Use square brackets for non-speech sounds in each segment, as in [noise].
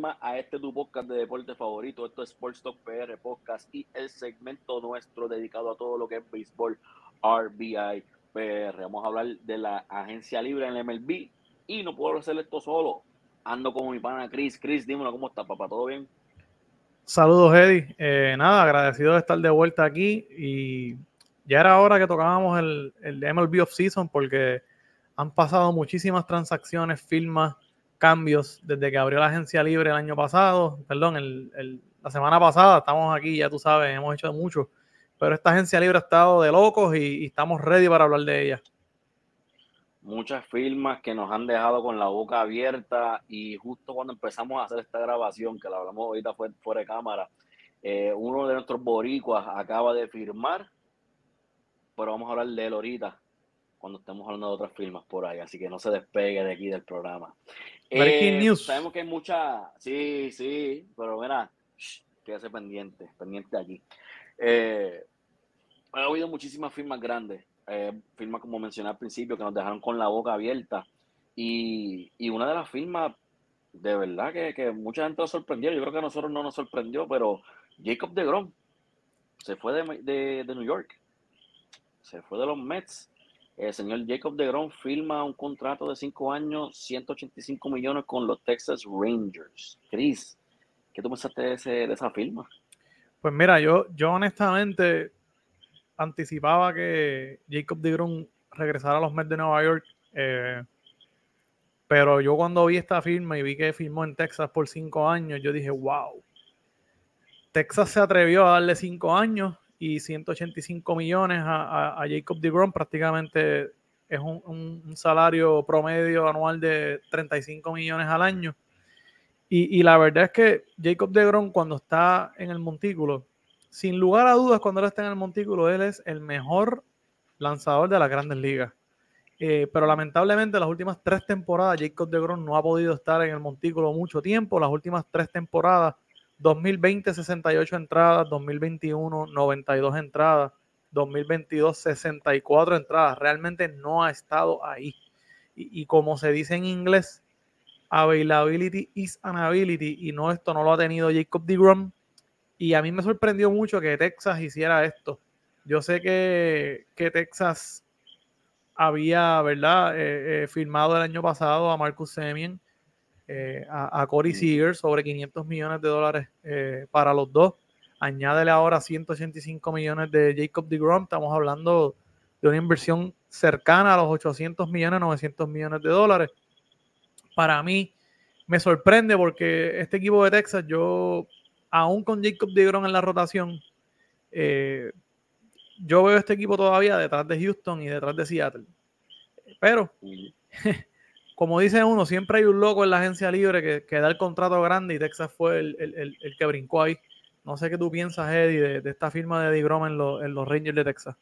más a este tu podcast de deporte favorito. Esto es Sports Talk PR Podcast y el segmento nuestro dedicado a todo lo que es béisbol RBI PR. Vamos a hablar de la agencia libre en el MLB y no puedo hacer esto solo. Ando con mi pana Chris. Chris, dímelo, ¿cómo está, papá? ¿Todo bien? Saludos, Eddie. Eh, nada, agradecido de estar de vuelta aquí y ya era hora que tocábamos el, el MLB Off-Season porque han pasado muchísimas transacciones, firmas, cambios desde que abrió la agencia libre el año pasado, perdón, el, la semana pasada, estamos aquí, ya tú sabes, hemos hecho mucho, pero esta agencia libre ha estado de locos y, estamos ready para hablar de ella. Muchas firmas que nos han dejado con la boca abierta y justo cuando empezamos a hacer esta grabación, que la hablamos ahorita fuera de cámara, eh, uno de nuestros boricuas acaba de firmar, pero vamos a hablar de él ahorita cuando estemos hablando de otras firmas por ahí, así que no se despegue de aquí del programa. Breaking eh, news. Sabemos que hay mucha, sí, sí, pero mira, quédese pendiente, pendiente aquí. Eh, ha habido muchísimas firmas grandes, eh, firmas como mencioné al principio, que nos dejaron con la boca abierta. Y, y una de las firmas, de verdad que, que, mucha gente nos sorprendió, yo creo que a nosotros no nos sorprendió, pero Jacob de Grom se fue de, de, de New York, se fue de los Mets el señor Jacob DeGrom firma un contrato de 5 años, 185 millones con los Texas Rangers. Chris, ¿qué tú pensaste de, ese, de esa firma? Pues mira, yo, yo honestamente anticipaba que Jacob DeGrom regresara a los Mets de Nueva York. Eh, pero yo cuando vi esta firma y vi que firmó en Texas por 5 años, yo dije, wow. Texas se atrevió a darle 5 años y 185 millones a, a, Jacob DeGrom, prácticamente es un, salario promedio anual de 35 millones al año. Y, la verdad es que Jacob DeGrom cuando está en el montículo, sin lugar a dudas cuando él está en el montículo, él es el mejor lanzador de las grandes ligas. Eh, pero lamentablemente las últimas tres temporadas Jacob DeGrom no ha podido estar en el montículo mucho tiempo. Las últimas tres temporadas 2020 68 entradas, 2021 92 entradas, 2022 64 entradas. Realmente no ha estado ahí. Y, como se dice en inglés, availability is an ability. Y no, esto no lo ha tenido Jacob DeGrom. Y a mí me sorprendió mucho que Texas hiciera esto. Yo sé que, Texas había, ¿verdad?, eh, eh, firmado el año pasado a Marcus Semien eh, a, Corey Seager sobre 500 millones de dólares eh, para los dos. Añádele ahora 185 millones de Jacob DeGrom. Estamos hablando de una inversión cercana a los 800 millones, 900 millones de dólares. Para mí me sorprende porque este equipo de Texas, yo, aún con Jacob DeGrom en la rotación, eh, yo veo este equipo todavía detrás de Houston y detrás de Seattle. Pero [laughs] como dice uno, siempre hay un loco en la agencia libre que, da el contrato grande y Texas fue el, que brincó ahí. No sé qué tú piensas, Eddie, de, esta firma de DeGrom en, en los Rangers de Texas.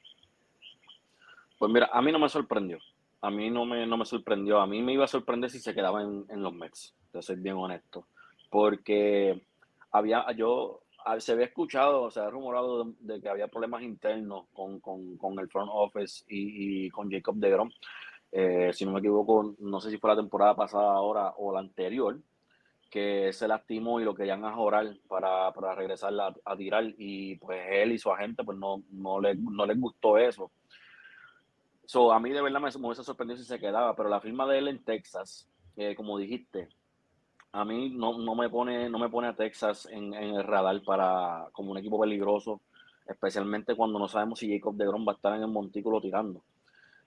Pues mira, a mí no me sorprendió. A mí no me, no me sorprendió. A mí me iba a sorprender si se quedaba en, los Mets. Yo soy bien honesto. Porque había, yo, se había escuchado, se había rumorado de, que había problemas internos con, el front office y, y con Jacob DeGrom. Eh, si no me equivoco, no sé si fue la temporada pasada ahora o la anterior, que se lastimó y lo querían ajorar para, para regresar a, tirar y pues él y su agente pues no, no, le, no les gustó eso. So, a mí de verdad me, me hubiese sorprendido si se quedaba, pero la firma de él en Texas, eh, como dijiste, a mí no, no, me pone, no me pone a Texas en, en, el radar para, como un equipo peligroso, especialmente cuando no sabemos si Jacob de Grom va a estar en el montículo tirando.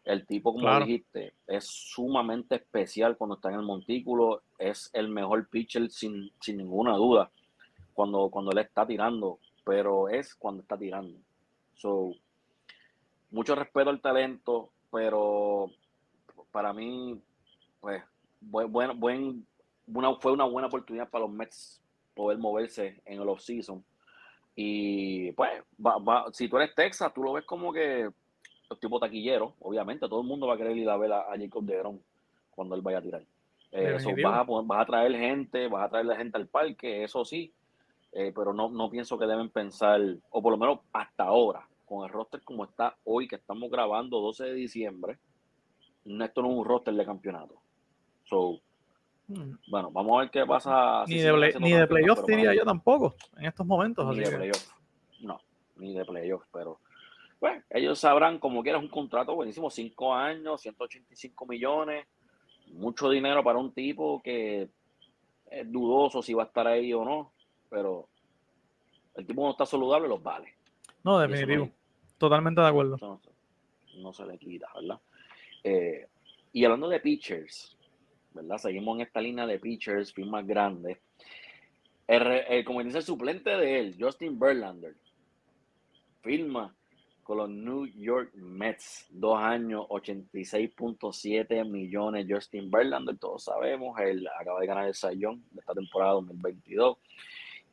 El tipo, como dijiste, es sumamente especial cuando está en el montículo. Es el mejor pitcher sin, ninguna duda cuando, cuando él está tirando, pero es cuando está tirando. So, mucho respeto al talento, pero para mí, pues, buen, buen, fue una buena oportunidad para los Mets poder moverse en el off-season. Y pues, va, si tú eres Texas, tú lo ves como que los tipos taquilleros, obviamente, todo el mundo va a querer ir a ver a, Jacob de Grom cuando él vaya a tirar. Eh, eso vas, a, a, traer gente, vas a traer la gente al parque, eso sí, eh, pero no, no pienso que deben pensar, o por lo menos hasta ahora, con el roster como está hoy, que estamos grabando 12 de diciembre, esto no es un roster de campeonato. So, Hmm. Bueno, vamos a ver qué pasa. Ni de, ni de playoff diría yo tampoco en estos momentos. Ni de playoff. No, ni de playoff, pero bueno, ellos sabrán como quieras un contrato buenísimo, cinco años, 185 millones, mucho dinero para un tipo que es dudoso si va a estar ahí o no, pero el tipo no está saludable, los vale. No, definitivo. Totalmente de acuerdo. No, se le quita, ¿verdad? Eh, y hablando de pitchers, ¿verdad? Seguimos en esta línea de pitchers, más grandes. El, como dice el suplente de él, Justin Verlander, firma con los New York Mets. Dos años, 86.7 millones. Justin Verlander, todos sabemos, él acaba de ganar el Sayón de esta temporada 2022.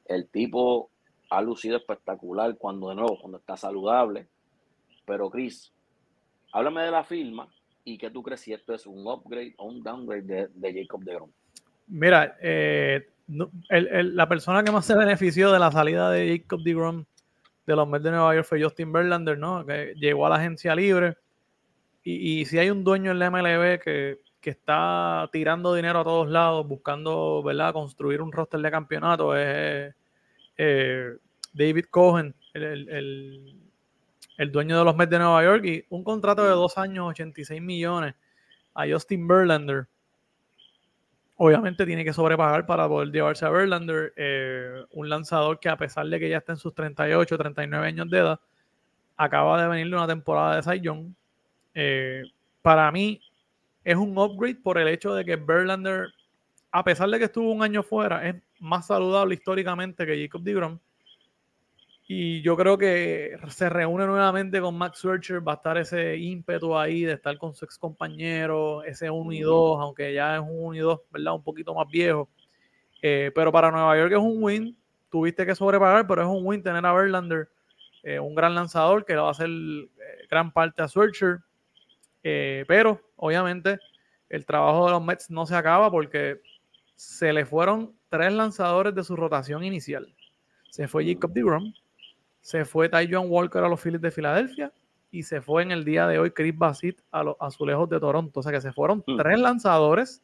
El tipo ha lucido espectacular cuando, de nuevo, cuando está saludable. Pero, Chris, háblame de la firma y qué tú crees si esto es un upgrade o un downgrade de, de Jacob DeGrom. Mira, eh, la persona que más se benefició de la salida de Jacob DeGrom de los Mets de Nueva York fue Justin Verlander, ¿no? Que llegó a la agencia libre. Y, si hay un dueño en la MLB que, está tirando dinero a todos lados, buscando, ¿verdad?, construir un roster de campeonato, es eh, David Cohen, el, dueño de los Mets de Nueva York, y un contrato de dos años, 86 millones a Justin Verlander. Obviamente tiene que sobrepagar para poder llevarse a Verlander, eh, un lanzador que a pesar de que ya está en sus 38, 39 años de edad, acaba de venir de una temporada de Cy. Eh, para mí es un upgrade por el hecho de que Verlander, a pesar de que estuvo un año fuera, es más saludable históricamente que Jacob DeGrom. Y yo creo que se reúne nuevamente con Max Scherzer, va a estar ese ímpetu ahí de estar con su ex compañero, ese 1 y 2, aunque ya es un 1 y 2, ¿verdad? Un poquito más viejo. Eh, pero para Nueva York es un win, tuviste que sobrepagar, pero es un win tener a Verlander, eh, un gran lanzador que le va a hacer eh, gran parte a Scherzer. pero obviamente el trabajo de los Mets no se acaba porque se le fueron tres lanzadores de su rotación inicial. Se fue Jacob DeGrom, se fue Ty John Walker a los Phillies de Filadelfia y se fue en el día de hoy Chris Bassett a los azulejos de Toronto. O sea que se fueron mm. tres lanzadores.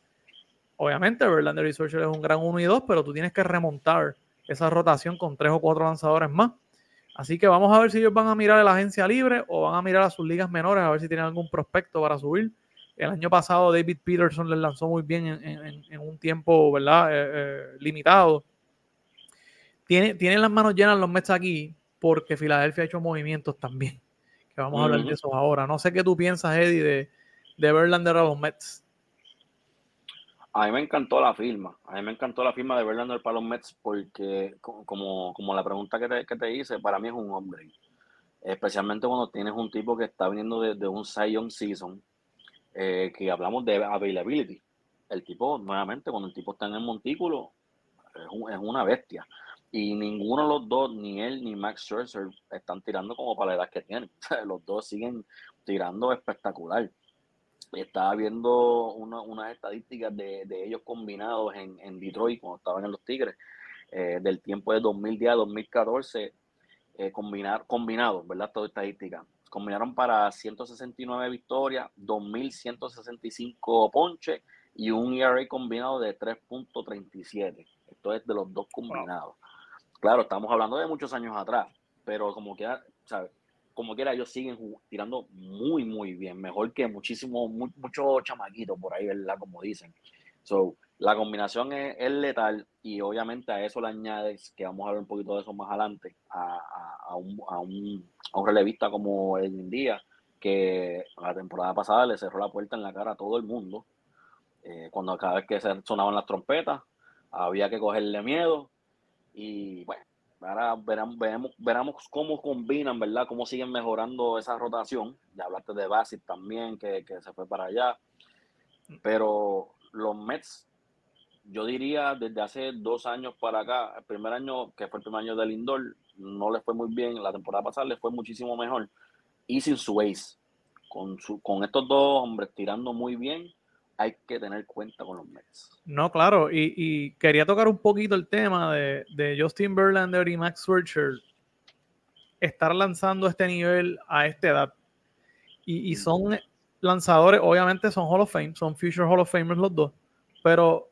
Obviamente, Verlander y Scherzer es un gran 1 y 2, pero tú tienes que remontar esa rotación con tres o cuatro lanzadores más. Así que vamos a ver si ellos van a mirar a la agencia libre o van a mirar a sus ligas menores a ver si tienen algún prospecto para subir. El año pasado David Peterson les lanzó muy bien en, un tiempo ¿verdad? Eh, eh, limitado. Tiene, tienen las manos llenas los Mets aquí porque Filadelfia ha hecho movimientos también. Que vamos a hablar de eso ahora. No sé qué tú piensas, Eddie, de, de Verlander a los Mets. A mí me encantó la firma. A mí me encantó la firma de Verlander para los Mets porque, como, como la pregunta que te, que te hice, para mí es un hombre. Especialmente cuando tienes un tipo que está viniendo de, un Sion Season, eh, que hablamos de availability. El tipo, nuevamente, cuando el tipo está en el montículo, es una bestia. Y ninguno de los dos, ni él ni Max Scherzer, están tirando como para la edad que tienen. [laughs] los dos siguen tirando espectacular. Estaba viendo unas estadísticas de, ellos combinados en, Detroit cuando estaban en los Tigres, eh, del tiempo de 2010 a 2014, eh, combinar, combinados, ¿verdad? Toda estadística. Combinaron para 169 victorias, 2.165 ponches y un ERA combinado de 3.37. Esto es de los dos combinados. Claro, estamos hablando de muchos años atrás, pero como quiera, ¿sabes? Como quiera, ellos siguen tirando muy, muy bien, mejor que muchísimos, muchos chamaquitos por ahí, ¿verdad? Como dicen. So, la combinación es, letal y obviamente a eso le añades, que vamos a hablar un poquito de eso más adelante, a, un, a, un, a un relevista como el día, que la temporada pasada le cerró la puerta en la cara a todo el mundo. Eh, cuando cada vez que sonaban las trompetas, había que cogerle miedo y bueno, ahora veremos, veremos, cómo combinan, ¿verdad? Cómo siguen mejorando esa rotación. Ya hablaste de Bassett también, que, se fue para allá. Pero los Mets, yo diría desde hace dos años para acá, el primer año, que fue el primer año del Lindor, no les fue muy bien. La temporada pasada les fue muchísimo mejor. Y sin su ace, con, su, con estos dos hombres tirando muy bien, hay que tener cuenta con los Mets. No, claro, y, quería tocar un poquito el tema de, Justin Verlander y Max Scherzer estar lanzando este nivel a esta edad. Y, son lanzadores, obviamente son Hall of Fame, son Future Hall of Famers los dos, pero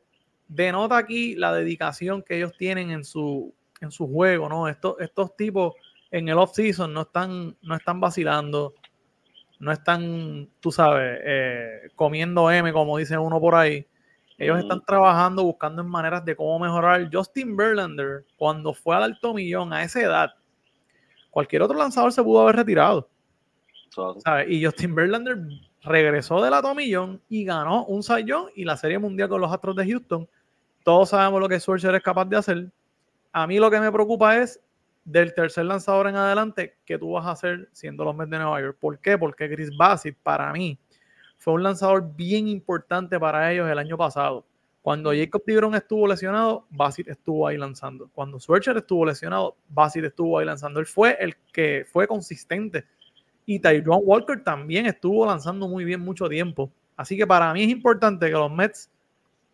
denota aquí la dedicación que ellos tienen en su, en su juego, ¿no? Estos, estos tipos en el off-season no están, no están vacilando, no están, tú sabes, eh, comiendo M, como dice uno por ahí. Ellos están trabajando, buscando en maneras de cómo mejorar. Justin Verlander, cuando fue al alto millón a esa edad, cualquier otro lanzador se pudo haber retirado. Y Justin Verlander regresó del alto millón y ganó un sayón y la Serie Mundial con los Astros de Houston. Todos sabemos lo que Scherzer es capaz de hacer. A mí lo que me preocupa es del tercer lanzador en adelante, que tú vas a hacer siendo los Mets de Nueva York. ¿Por qué? Porque Chris Bassett, para mí, fue un lanzador bien importante para ellos el año pasado. Cuando Jacob Tigron estuvo lesionado, Bassett estuvo ahí lanzando. Cuando Swercher estuvo lesionado, Bassett estuvo ahí lanzando. Él fue el que fue consistente. Y Tyrone Walker también estuvo lanzando muy bien mucho tiempo. Así que para mí es importante que los Mets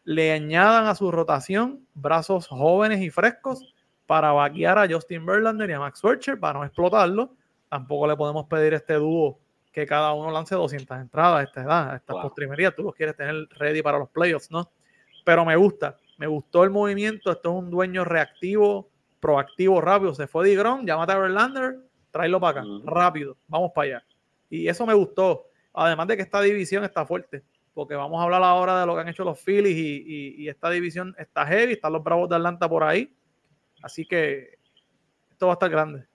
le añadan a su rotación brazos jóvenes y frescos para vaquear a Justin Verlander y a Max Scherzer para no explotarlo. Tampoco le podemos pedir a este dúo que cada uno lance 200 entradas a esta edad, a esta postrimería. Tú los quieres tener ready para los playoffs, ¿no? Pero me gusta, me gustó el movimiento. Esto es un dueño reactivo, proactivo, rápido. Se fue Digron, llámate a Verlander, tráelo para acá, rápido, vamos para allá. Y eso me gustó. Además de que esta división está fuerte, porque vamos a hablar ahora de lo que han hecho los Phillies y, y esta división está heavy, están los Bravos de Atlanta por ahí Así que esto va a estar grande.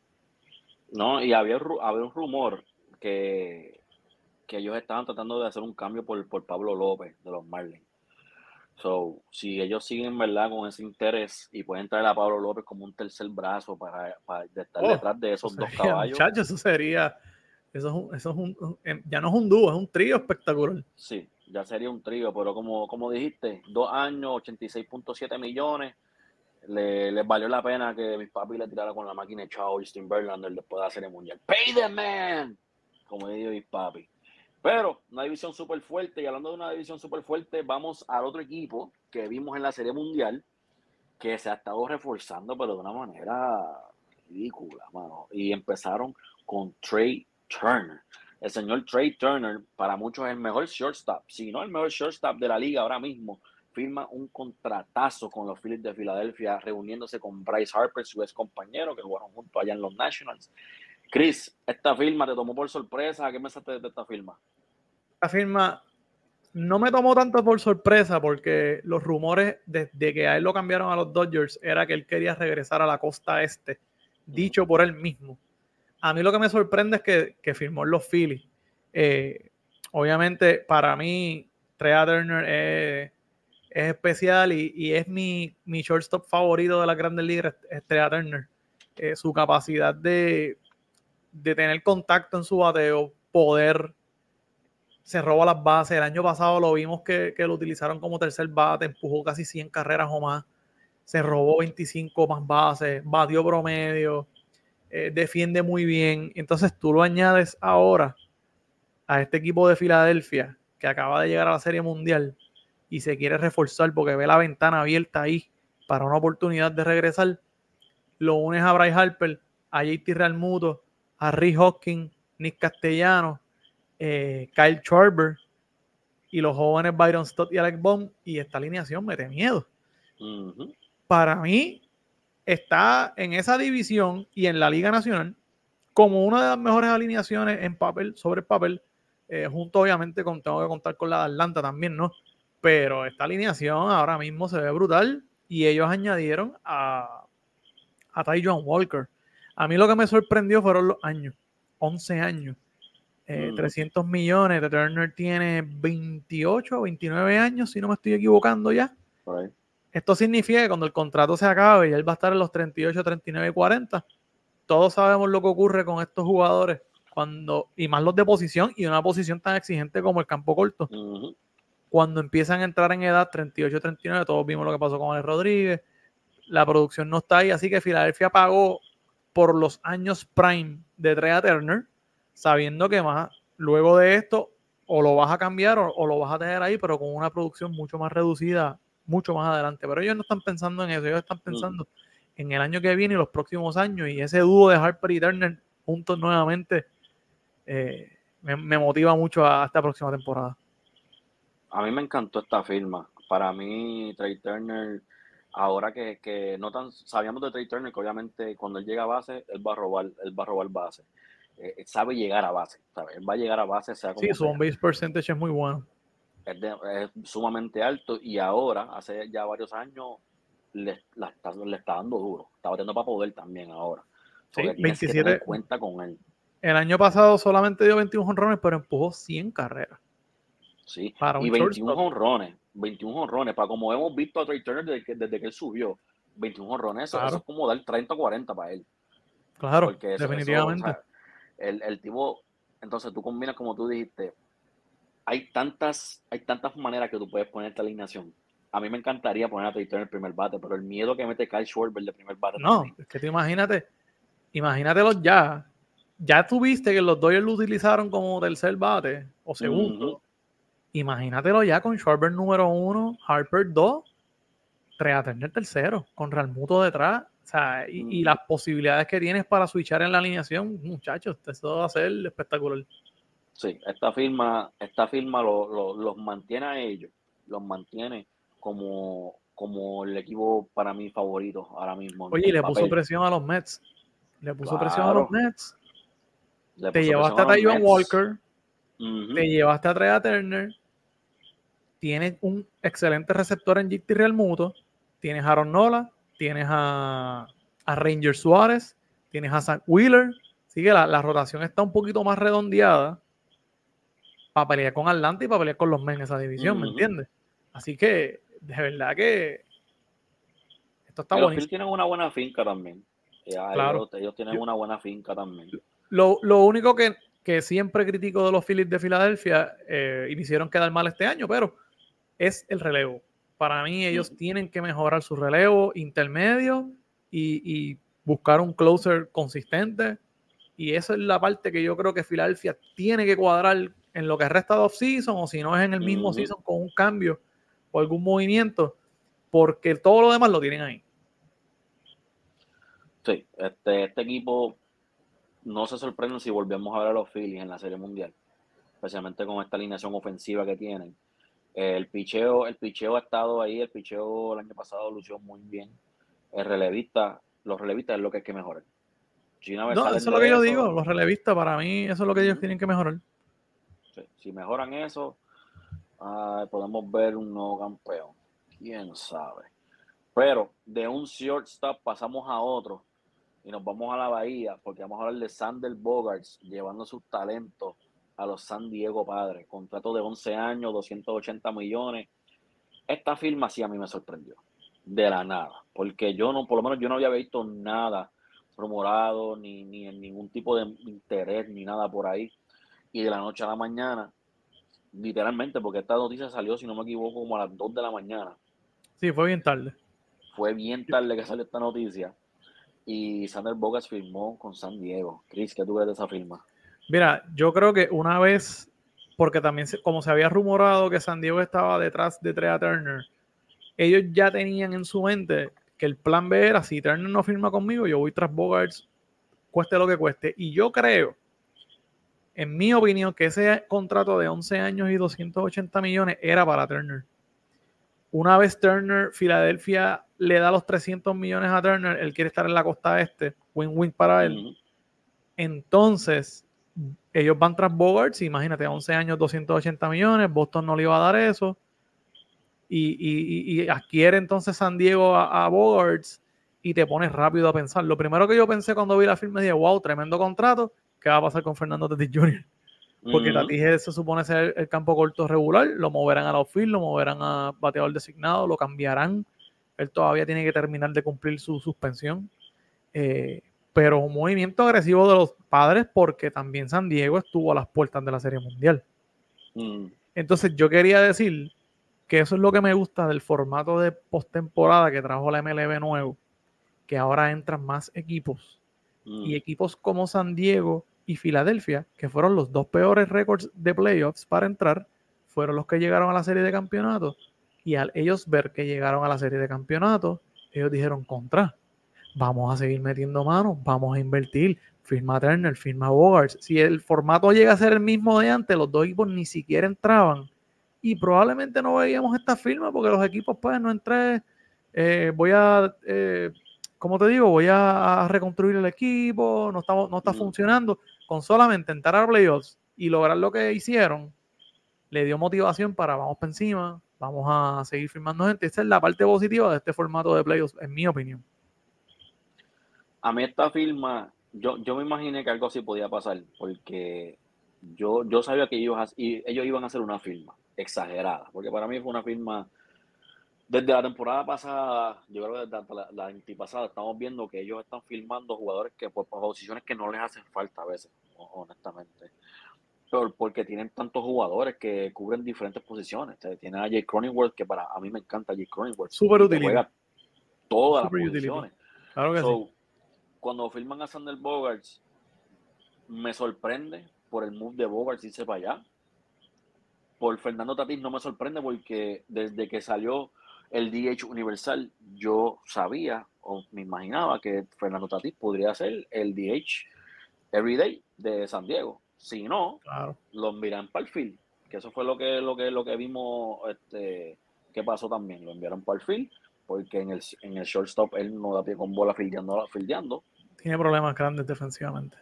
No, y había, había un rumor que, que ellos estaban tratando de hacer un cambio por, por Pablo López de los Marlins. So, si ellos siguen, ¿verdad?, con ese interés y pueden traer a Pablo López como un tercer brazo para, para estar oh, detrás de esos dos caballos. Muchachos, eso sería, eso es, un, eso es un, em, ya no es un dúo, es un trío espectacular. Sí, ya sería un trío, pero como, como dijiste, dos años, 86.7 millones, le, les valió la pena que mis papis le tirara con la máquina de Chao Justin Verlander después de hacer el mundial. Pay the man, como dijo mis papi. Pero una división súper fuerte, y hablando de una división súper fuerte, vamos al otro equipo que vimos en la Serie Mundial, que se ha estado reforzando, pero de una manera ridícula, mano. Y empezaron con Trey Turner. El señor Trey Turner, para muchos es el mejor shortstop, si no el mejor shortstop de la liga ahora mismo firma un contratazo con los Phillies de Filadelfia, reuniéndose con Bryce Harper, su ex compañero, que jugaron juntos allá en los Nationals. Chris, esta firma te tomó por sorpresa. ¿Qué pensaste de esta firma? Esta firma no me tomó tanto por sorpresa porque los rumores desde que a él lo cambiaron a los Dodgers era que él quería regresar a la costa este, dicho por él mismo. A mí lo que me sorprende es que, que firmó en los Phillies. Eh, obviamente, para mí, Trea Turner es es especial y, es mi, mi, shortstop favorito de la grandes ligas, Estrella Turner. Eh, su capacidad de, tener contacto en su bateo, poder, se roba las bases. El año pasado lo vimos que, lo utilizaron como tercer bate, empujó casi 100 carreras o más, se robó 25 más bases, batió promedio, eh, defiende muy bien. Entonces tú lo añades ahora a este equipo de Filadelfia que acaba de llegar a la Serie Mundial y se quiere reforzar porque ve la ventana abierta ahí para una oportunidad de regresar, lo unes a Bryce Harper, a JT Realmuto, a Rick Hawkins, Nick Castellano, eh, Kyle Schwarber y los jóvenes Byron Stott y Alex Bond y esta alineación mete miedo. Para mí está en esa división y en la Liga Nacional como una de las mejores alineaciones en papel, sobre el papel, eh, junto obviamente con, tengo que contar con la de Atlanta también, ¿no? Pero esta alineación ahora mismo se ve brutal y ellos añadieron a, a Ty John Walker. A mí lo que me sorprendió fueron los años, 11 años. 300 eh, mm. millones, de Turner tiene 28 o 29 años, si no me estoy equivocando ya. Esto significa que cuando el contrato se acabe y él va a estar en los 38, 39, 40, todos sabemos lo que ocurre con estos jugadores cuando, y más los de posición y una posición tan exigente como el campo corto cuando empiezan a entrar en edad 38, 39, todos vimos lo que pasó con el Rodríguez, la producción no está ahí, así que Filadelfia pagó por los años prime de Trea Turner, sabiendo que más luego de esto o lo vas a cambiar o, lo vas a tener ahí, pero con una producción mucho más reducida, mucho más adelante. Pero ellos no están pensando en eso, ellos están pensando en el año que viene y los próximos años, y ese dúo de Harper y Turner juntos nuevamente eh, me motiva mucho a esta próxima temporada a mí me encantó esta firma. Para mí, Trey Turner, ahora que, no tan sabíamos de Trey Turner, que obviamente cuando él llega a base, él va a robar, él va a robar base. Eh, sabe llegar a base, Él va a llegar a base, sea como Sí, su on base percentage es muy bueno. Es, sumamente alto y ahora, hace ya varios años, le, está, le está dando duro. Está batiendo para poder también ahora. Sí, 27. cuenta con él. El año pasado solamente dio 21 honrones, pero empujó 100 carreras. Sí, y 21 honrones. 21 honrones. Para como hemos visto a Trey Turner desde que, desde que él subió, 21 honrones, eso, es como dar 30 o 40 para él. Claro, definitivamente. el, el tipo, entonces tú combinas como tú dijiste, hay tantas, hay tantas maneras que tú puedes poner esta alineación. A mí me encantaría poner a Trey Turner en el primer bate, pero el miedo que mete Kyle Schwarber de primer bate. No, es que te imagínate, imagínatelos ya. Ya tuviste que los Dodgers lo utilizaron como tercer bate o segundo. Imagínatelo ya con Schwarber número uno, Harper dos, Trea Turner tercero, con Realmuto detrás. O sea, y, las posibilidades que tienes para switchar en la alineación, muchachos, eso va a ser espectacular. Sí, esta firma, esta firma los mantiene a ellos, los mantiene como, como el equipo para mí favorito ahora mismo. Oye, le puso presión a los Mets. Le puso presión a los Mets. te llevaste a, Taiwan Walker. Te llevaste a Trea Turner. Tienes un excelente receptor en JT Real Muto. Tienes a Aaron Nola. Tienes a, a Ranger Suárez. Tienes a Zach Wheeler. Así que la, rotación está un poquito más redondeada para pelear con Atlanta y para pelear con los Mets en esa división, ¿me entiendes? Así que, de verdad que esto está bueno. Los tienen una buena finca también. Claro. Ellos, tienen una buena finca también. Lo, único que, siempre critico de los Phillies de Filadelfia, eh, y me hicieron quedar mal este año, pero es el relevo. Para mí, ellos tienen que mejorar su relevo intermedio y, buscar un closer consistente. Y esa es la parte que yo creo que Filadelfia tiene que cuadrar en lo que resta de off-season, o si no es en el mismo season con un cambio o algún movimiento, porque todo lo demás lo tienen ahí. Sí, este, este equipo no se sorprende si volvemos a ver a los Phillies en la Serie Mundial, especialmente con esta alineación ofensiva que tienen. El picheo, el picheo ha estado ahí, el picheo el año pasado lució muy bien. El relevista, los relevistas es lo que hay que mejorar. no, eso es lo que yo digo, los relevistas para mí, eso es lo que ellos tienen que mejorar. si mejoran eso, podemos ver un nuevo campeón. Quién sabe. Pero de un shortstop pasamos a otro y nos vamos a la bahía porque vamos a hablar de Sander Bogarts llevando sus talentos a los San Diego Padres. Contrato de 11 años, 280 millones. Esta firma sí a mí me sorprendió. De la nada. Porque yo no, por lo menos yo no había visto nada rumorado, ni, ni en ningún tipo de interés, ni nada por ahí. Y de la noche a la mañana literalmente, porque esta noticia salió, si no me equivoco, como a las 2 de la mañana. Sí, fue bien tarde. Fue bien tarde que salió esta noticia. Y Sander Bogas firmó con San Diego. Chris, ¿qué tú ves de esa firma? Mira, yo creo que una vez, porque también como se había rumorado que San Diego estaba detrás de Trea Turner, ellos ya tenían en su mente que el plan B era, si Turner no firma conmigo, yo voy tras Bogarts, cueste lo que cueste. Y yo creo en mi opinión, que ese contrato de 11 años y 280 millones era para Turner. Una vez Turner, Filadelfia le da los 300 millones a Turner, él quiere estar en la costa este, win-win para él. Entonces, ellos van tras Bogarts, imagínate, 11 años, 280 millones, Boston no le iba a dar eso. Y, adquiere entonces San Diego a, a, Bogarts y te pones rápido a pensar. Lo primero que yo pensé cuando vi la firma, dije, wow, tremendo contrato qué va a pasar con Fernando Tatis Jr. Porque Tatis se supone ser el campo corto regular, lo moverán a la outfield, lo moverán a bateador designado, lo cambiarán. Él todavía tiene que terminar de cumplir su suspensión. Eh, pero un movimiento agresivo de los padres porque también San Diego estuvo a las puertas de la Serie Mundial. Mm. Entonces yo quería decir que eso es lo que me gusta del formato de postemporada que trajo la MLB nuevo, que ahora entran más equipos y mm. equipos como San Diego y Filadelfia, que fueron los dos peores récords de playoffs para entrar, fueron los que llegaron a la serie de campeonato. Y al ellos ver que llegaron a la serie de campeonato, ellos dijeron contra, vamos a seguir metiendo manos, vamos a invertir, firma Turner, firma Bogarts. Si el formato llega a ser el mismo de antes, los dos equipos ni siquiera entraban y probablemente no veíamos esta firma porque los equipos pues no entré, eh, voy a, eh, como te digo, voy a, reconstruir el equipo, no está, no está funcionando, con solamente entrar a playoffs y lograr lo que hicieron, le dio motivación para vamos para encima, vamos a seguir firmando gente. Esa es la parte positiva de este formato de playoffs, en mi opinión. A mí esta firma, yo, yo me imaginé que algo así podía pasar, porque yo, yo sabía que ellos, ellos iban a hacer una firma exagerada, porque para mí fue una firma, desde la temporada pasada, yo creo que desde la, la antipasada, estamos viendo que ellos están firmando jugadores que por, posiciones que no les hacen falta a veces, honestamente. Pero porque tienen tantos jugadores que cubren diferentes posiciones. tiene a Jay Cronenworth, que para a mí me encanta Jay Cronenworth. Súper útil. Todas las posiciones. Claro que sí. Cuando firman a Sander Bogarts, me sorprende por el move de Bogarts irse para allá por Fernando Tatís no me sorprende porque desde que salió el DH Universal, yo sabía o me imaginaba que Fernando Tatís podría ser el DH Everyday de San Diego. Si no, lo enviaron para el field, que eso fue lo que, lo que, lo que vimos este, que pasó también. Lo enviaron para el field porque en el, en el shortstop él no da pie con bola fildeando, fildeando. Tiene problemas grandes defensivamente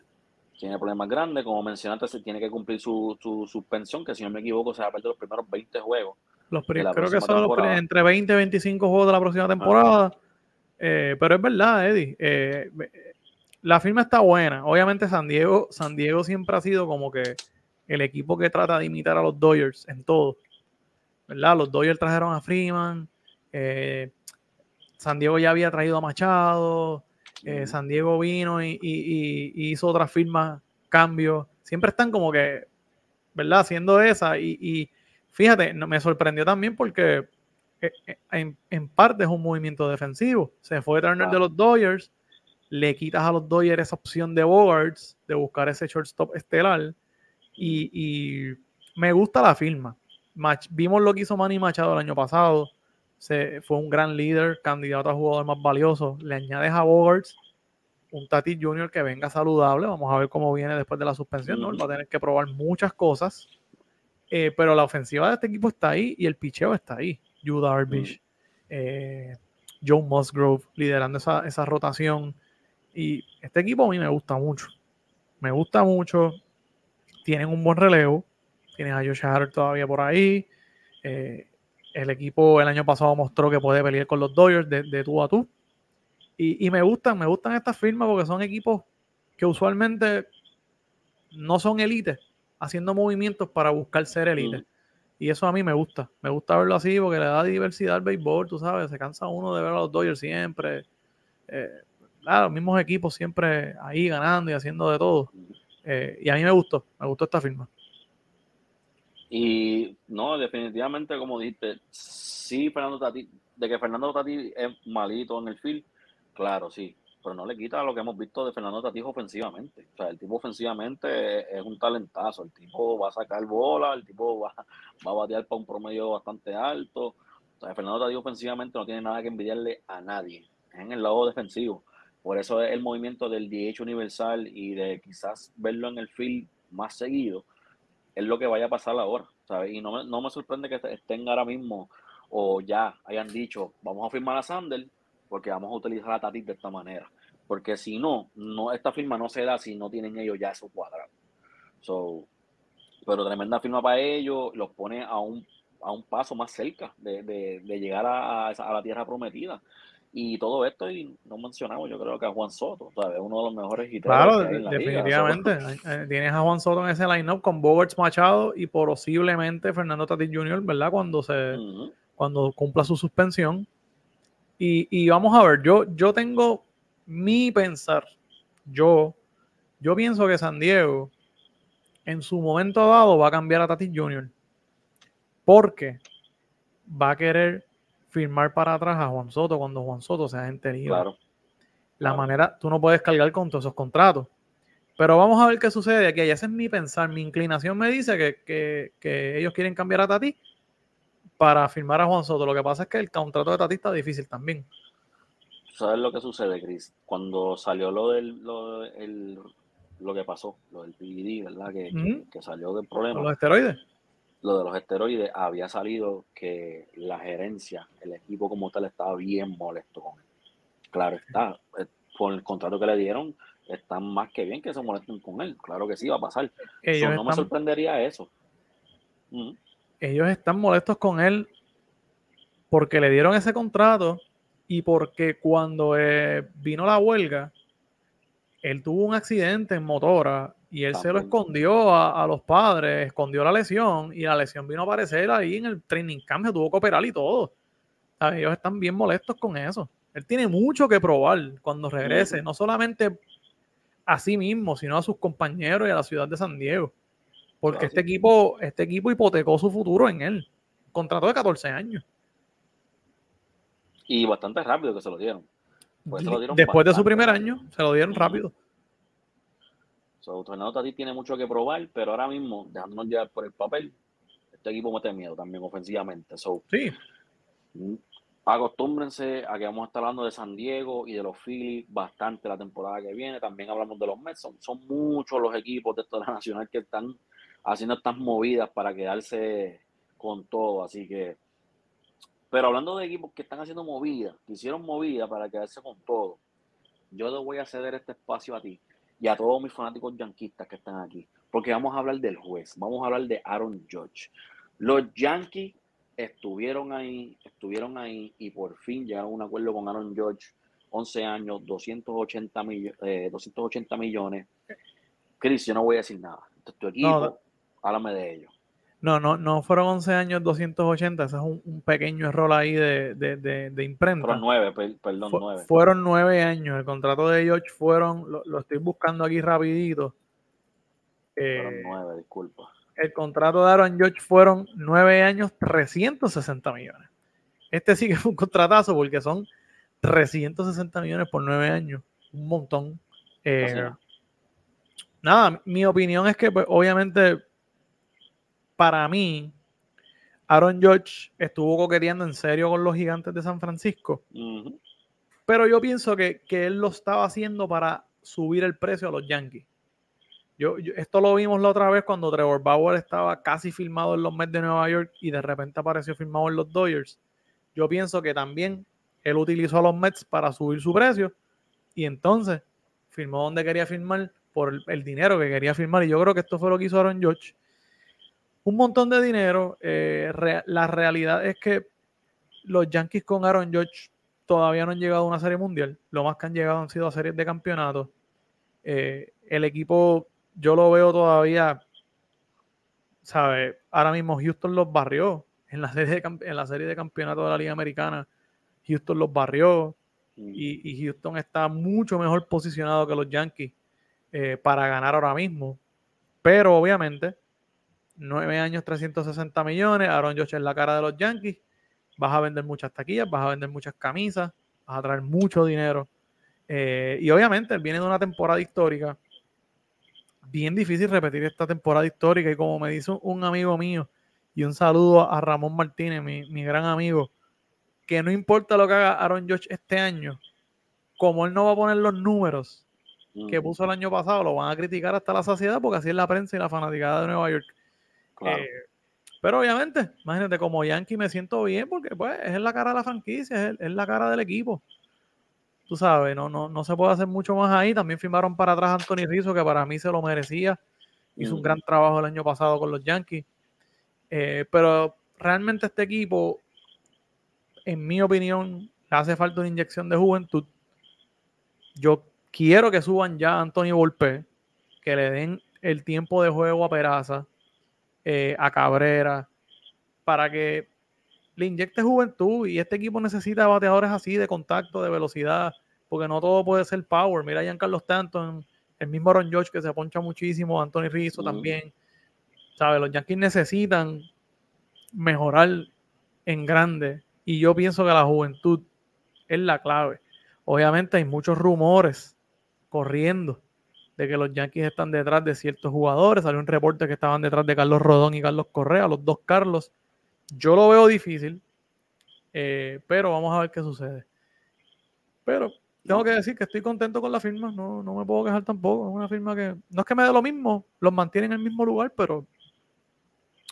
tiene problemas grandes. Como mencionaste, se tiene que cumplir su, suspensión, que si no me equivoco, se va a perder los primeros 20 juegos. Los creo que son entre 20 y 25 juegos de la próxima temporada. Eh, pero es verdad, Eddie. Eh, la firma está buena. Obviamente, San Diego, San Diego siempre ha sido como que el equipo que trata de imitar a los Dodgers en todo. ¿Verdad? Los Dodgers trajeron a Freeman. Eh, San Diego ya había traído a Machado. Eh, San Diego vino y, hizo otra firma, cambio. Siempre están como que, ¿verdad? Haciendo esa. Y, fíjate, me sorprendió también porque eh, eh, en, parte es un movimiento defensivo. Se fue Turner de los Dodgers, le quitas a los Dodgers esa opción de Bogarts, de buscar ese shortstop estelar. Y, me gusta la firma. vimos lo que hizo Manny Machado el año pasado se, fue un gran líder, candidato a jugador más valioso. Le añades a Bogarts un Tati Junior que venga saludable. Vamos a ver cómo viene después de la suspensión. ¿no? va a tener que probar muchas cosas. Eh, pero la ofensiva de este equipo está ahí y el picheo está ahí. Yu Darvish, eh, Joe Musgrove liderando esa, esa, rotación. Y este equipo a mí me gusta mucho. Me gusta mucho. Tienen un buen relevo. Tienes a Josh Hader todavía por ahí. Eh, el equipo el año pasado mostró que puede pelear con los Dodgers de, tú a tú. Y, me gustan, me gustan estas firmas porque son equipos que usualmente no son élites, haciendo movimientos para buscar ser élite. Y eso a mí me gusta. Me gusta verlo así porque le da diversidad al béisbol, tú sabes. Se cansa uno de ver a los Dodgers siempre. Eh, los mismos equipos siempre ahí ganando y haciendo de todo. Eh, y a mí me gustó, me gustó esta firma. Y no, definitivamente, como dijiste, sí, Fernando Tati, de que Fernando Tati es malito en el field, claro, sí, pero no le quita lo que hemos visto de Fernando Tati ofensivamente. O sea, el tipo ofensivamente es un talentazo, el tipo va a sacar bola, el tipo va, va a batear para un promedio bastante alto. O sea, Fernando Tati ofensivamente no tiene nada que envidiarle a nadie, en el lado defensivo. Por eso es el movimiento del DH universal y de quizás verlo en el field más seguido es lo que vaya a pasar ahora, ¿sabes? Y no me, no me sorprende que estén ahora mismo o ya hayan dicho, vamos a firmar a Sander porque vamos a utilizar a Tatis de esta manera. Porque si no, no esta firma no se da si no tienen ellos ya eso cuadrado. So, pero tremenda firma para ellos, los pone a un, a un paso más cerca de, de, llegar a, a, la tierra prometida. Y todo esto, y no mencionamos, yo creo que a Juan Soto, ¿sabes? Uno de los mejores hiteros. Claro, definitivamente. Tienes a Juan Soto en ese line-up con Bogarts Machado y posiblemente Fernando Tatis Jr., ¿verdad? Cuando se cuando cumpla su suspensión. Y, y, vamos a ver, yo, yo tengo mi pensar. Yo, yo pienso que San Diego en su momento dado va a cambiar a Tatis Jr. Porque va a querer firmar para atrás a Juan Soto cuando Juan Soto sea gente libre. Claro. La manera, tú no puedes cargar con todos esos contratos. Pero vamos a ver qué sucede aquí. Ese es mi pensar. Mi inclinación me dice que, ellos quieren cambiar a Tati para firmar a Juan Soto. Lo que pasa es que el contrato de Tati está difícil también. ¿Sabes lo que sucede, Chris? Cuando salió lo del lo, lo que pasó, lo del PID, ¿verdad? Que, que, salió del problema. ¿Los esteroides? Lo de los esteroides, había salido que la gerencia, el equipo como tal, estaba bien molesto con él. Claro está, eh, con el contrato que le dieron, están más que bien que se molesten con él. Claro que sí, va a pasar. no me sorprendería eso. Ellos están molestos con él porque le dieron ese contrato y porque cuando eh, vino la huelga, él tuvo un accidente en motora y él se lo escondió a, los padres, escondió la lesión y la lesión vino a aparecer ahí en el training camp, se tuvo que operar y todo. Ellos están bien molestos con eso. Él tiene mucho que probar cuando regrese, no solamente a sí mismo, sino a sus compañeros y a la ciudad de San Diego. Porque este equipo, este equipo hipotecó su futuro en él. contrato de 14 años. Y bastante rápido que se lo dieron. Pues Después de su primer año, se lo dieron rápido. So, a ti tiene mucho que probar, pero ahora mismo, dejándonos llevar por el papel, este equipo mete miedo también ofensivamente. So, sí. Mm, acostúmbrense a que vamos a estar hablando de San Diego y de los Phillies bastante la temporada que viene. También hablamos de los Mets. Son, muchos los equipos de toda la nacional que están haciendo estas movidas para quedarse con todo. Así que, pero hablando de equipos que están haciendo movidas, que hicieron movidas para quedarse con todo, yo le voy a ceder este espacio a ti y a todos mis fanáticos yanquistas que están aquí, porque vamos a hablar del juez, vamos a hablar de Aaron Judge. Los Yankees estuvieron ahí, estuvieron ahí y por fin llegaron a un acuerdo con Aaron Judge, 11 años, 280, 280 millones. Chris, yo no voy a decir nada. tu equipo, háblame de ellos. No, no, no fueron 11 años 280, ese es un, pequeño error ahí de, de, imprenta. Fueron nueve, perdón, nueve. Fueron nueve años, el contrato de George fueron, lo, estoy buscando aquí rapidito. fueron eh, nueve, disculpa. El contrato de Aaron George fueron nueve años, 360 millones. Este sí que fue un contratazo porque son 360 millones por nueve años, un montón. Eh, nada, mi opinión es que pues, obviamente para mí, Aaron George estuvo coqueteando en serio con los gigantes de San Francisco. Pero yo pienso que, él lo estaba haciendo para subir el precio a los Yankees. Yo, esto lo vimos la otra vez cuando Trevor Bauer estaba casi filmado en los Mets de Nueva York y de repente apareció filmado en los Dodgers. Yo pienso que también él utilizó a los Mets para subir su precio y entonces firmó donde quería firmar por el, el dinero que quería firmar. Y yo creo que esto fue lo que hizo Aaron George un montón de dinero. Eh, la realidad es que los Yankees con Aaron George todavía no han llegado a una serie mundial. Lo más que han llegado han sido a series de campeonato. Eh, el equipo, yo lo veo todavía, ¿sabe? Ahora mismo Houston los barrió en la serie de, en la serie de campeonato de la Liga Americana. Houston los barrió mm. y, Houston está mucho mejor posicionado que los Yankees eh, para ganar ahora mismo. Pero obviamente 9 años, 360 millones. Aaron Josh es la cara de los Yankees. Vas a vender muchas taquillas, vas a vender muchas camisas, vas a traer mucho dinero. Eh, y obviamente él viene de una temporada histórica. Bien difícil repetir esta temporada histórica. Y como me dice un amigo mío, y un saludo a Ramón Martínez, mi, gran amigo, que no importa lo que haga Aaron Josh este año, como él no va a poner los números que puso el año pasado, lo van a criticar hasta la saciedad porque así es la prensa y la fanaticada de Nueva York. Eh, pero obviamente, imagínate, como Yankee me siento bien porque pues es la cara de la franquicia, es, la cara del equipo. Tú sabes, no, no, no se puede hacer mucho más ahí. También firmaron para atrás a Anthony Rizzo, que para mí se lo merecía. Hizo un gran trabajo el año pasado con los Yankees. Eh, pero realmente este equipo, en mi opinión, le hace falta una inyección de juventud. Yo quiero que suban ya a Anthony Volpe, que le den el tiempo de juego a Peraza, eh, a Cabrera, para que le inyecte juventud y este equipo necesita bateadores así de contacto, de velocidad, porque no todo puede ser power. Mira a Giancarlo Stanton, el mismo Aaron George que se poncha muchísimo, Anthony Rizzo también. ¿Sabes? Los Yankees necesitan mejorar en grande y yo pienso que la juventud es la clave. Obviamente hay muchos rumores corriendo de que los Yankees están detrás de ciertos jugadores. Salió un reporte que estaban detrás de Carlos Rodón y Carlos Correa, los dos Carlos. Yo lo veo difícil, eh, pero vamos a ver qué sucede. Pero tengo que decir que estoy contento con la firma, no, no me puedo quejar tampoco. Es una firma que no es que me dé lo mismo, los mantiene en el mismo lugar, pero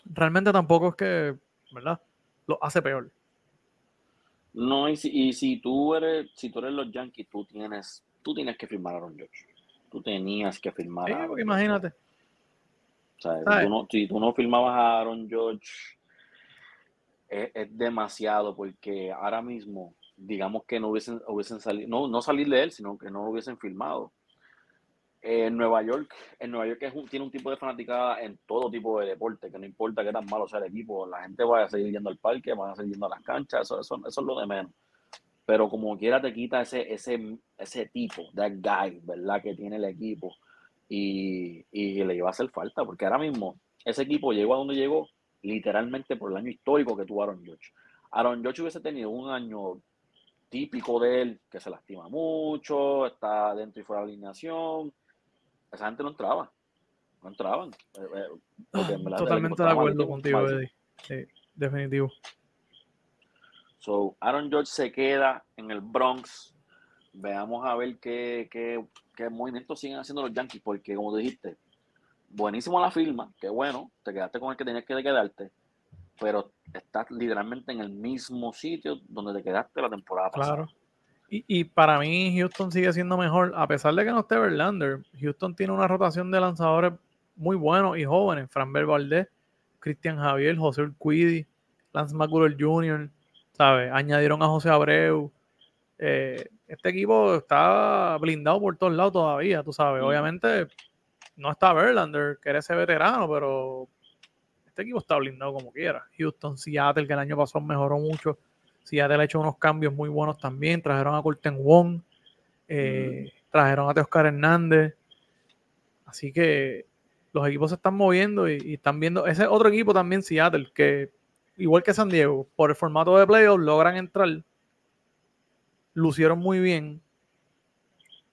realmente tampoco es que, ¿verdad? Lo hace peor. No, y si, y si tú eres, si tú eres los Yankees, tú tienes, tú tienes que firmar a Aaron Judge. Tú tenías que firmar a Aaron imagínate. O sea, si tú, no, si tú, no, firmabas a Aaron Judge, es, es, demasiado, porque ahora mismo, digamos que no hubiesen, hubiesen salido, no, no salir de él, sino que no lo hubiesen firmado en Nueva York, en Nueva York es tiene un tipo de fanaticada en todo tipo de deporte, que no importa qué tan malo sea el equipo, la gente va a seguir yendo al parque, van a seguir yendo a las canchas, eso, eso, eso es lo de menos. Pero como quiera te quita ese, ese, ese tipo, that guy, ¿verdad? Que tiene el equipo y, y le iba a hacer falta, porque ahora mismo ese equipo llegó a donde llegó literalmente por el año histórico que tuvo Aaron George. Aaron George hubiese tenido un año típico de él, que se lastima mucho, está dentro y fuera de alineación, esa gente no entraba. No entraban. Eh, eh, totalmente de acuerdo contigo, Eddie. Sí, definitivo. So, Aaron George se queda en el Bronx. Veamos a ver qué, qué, qué movimientos siguen haciendo los Yankees, porque como dijiste, buenísimo la firma, qué bueno, te quedaste con el que tenías que quedarte, pero estás literalmente en el mismo sitio donde te quedaste la temporada pasada. Claro. Y, para mí Houston sigue siendo mejor, a pesar de que no esté Verlander. Houston tiene una rotación de lanzadores muy buenos y jóvenes. Franbel Valdés, Cristian Javier, José Urquidi, Lance McCuller Jr., ¿sabes? Añadieron a José Abreu. Eh, este equipo está blindado por todos lados todavía, tú sabes. Obviamente no está Verlander, que era ese veterano, pero este equipo está blindado como quiera. Houston, Seattle, que el año pasado mejoró mucho Seattle ha hecho unos cambios muy buenos también. Trajeron a Colton Wong, eh, mm. trajeron a Teoscar Hernández. Así que los equipos se están moviendo y, están viendo. Ese otro equipo también, Seattle, que igual que San Diego, por el formato de playoffs logran entrar. Lucieron muy bien.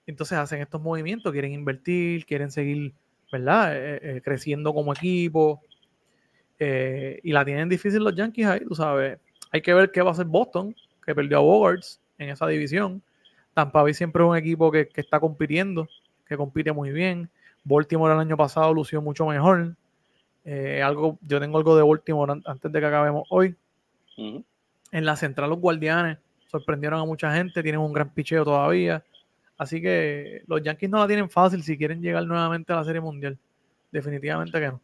Entonces hacen estos movimientos, quieren invertir, quieren seguir, ¿verdad? Eh, eh, creciendo como equipo. y la tienen difícil los Yankees ahí, tú sabes hay que ver qué va a hacer Boston, que perdió a Bogarts en esa división. Tampa Bay siempre es un equipo que, está compitiendo, que compite muy bien. Baltimore el año pasado lució mucho mejor. Eh, algo, yo tengo algo de Baltimore antes de que acabemos hoy. En la central los guardianes sorprendieron a mucha gente, tienen un gran picheo todavía. Así que los Yankees no la tienen fácil si quieren llegar nuevamente a la Serie Mundial. Definitivamente que no.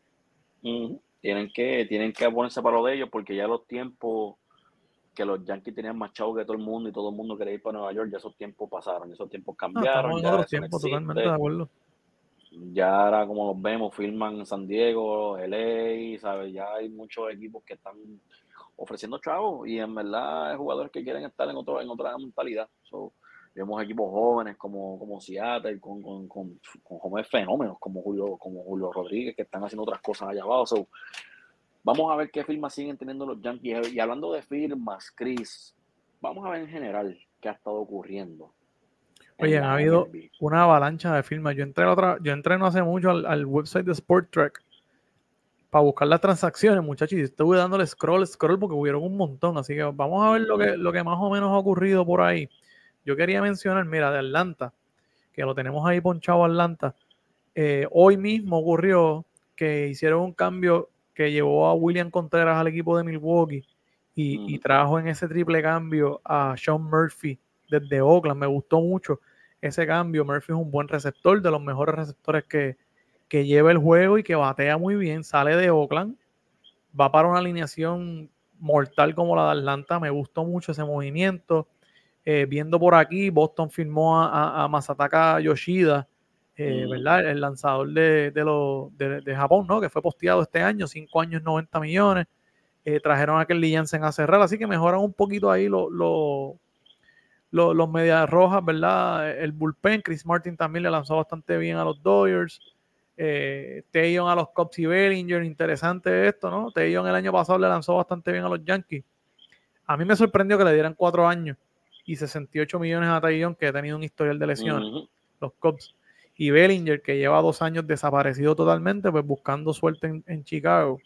Tienen que, tienen que ponerse para lo de ellos porque ya los tiempos que los Yankees tenían más chavos que todo el mundo y todo el mundo quería ir para Nueva York, ya esos tiempos pasaron, esos tiempos cambiaron. ya, totalmente de acuerdo. Ya ahora como los vemos, firman San Diego, LA, ¿sabes? Ya hay muchos equipos que están ofreciendo chavos y en verdad hay jugadores que quieren estar en, otro, en otra mentalidad. vemos equipos jóvenes como, como Seattle, con, con, con, con jóvenes fenómenos como Julio, como Julio Rodríguez, que están haciendo otras cosas allá abajo. Vamos a ver qué firmas siguen teniendo los Yankees. Y hablando de firmas, Chris, vamos a ver en general qué ha estado ocurriendo. Oye, ha habido una avalancha de firmas. Yo entré otra, yo entré no hace mucho al, website de Sport Track para buscar las transacciones, muchachos, y estuve dándole scroll, scroll porque hubieron un montón. Así que vamos a ver lo que, lo que más o menos ha ocurrido por ahí. Yo quería mencionar, mira, de Atlanta, que lo tenemos ahí ponchado Atlanta. Eh, hoy mismo ocurrió que hicieron un cambio que llevó a William Contreras al equipo de Milwaukee y, trajo en ese triple cambio a Sean Murphy desde Oakland. Me gustó mucho ese cambio. Murphy es un buen receptor, de los mejores receptores que, lleva el juego y que batea muy bien. Sale de Oakland, va para una alineación mortal como la de Atlanta. Me gustó mucho ese movimiento. Eh, viendo por aquí, Boston firmó a, a Masataka Yoshida eh, ¿verdad? El lanzador de, de, de, Japón, ¿no? Que fue posteado este año, 5 años, 90 millones. Eh, trajeron a Kelly Jansen a cerrar, así que mejoran un poquito ahí los los medias rojas, ¿verdad? El bullpen, Chris Martin también le lanzó bastante bien a los Dodgers. Eh, a los Cubs y Bellinger, interesante esto, ¿no? Tayon el año pasado le lanzó bastante bien a los Yankees. A mí me sorprendió que le dieran 4 años y 68 millones a Tayon, que ha tenido un historial de lesiones, los Cubs y Bellinger, que lleva dos años desaparecido totalmente, pues buscando suerte en, Chicago.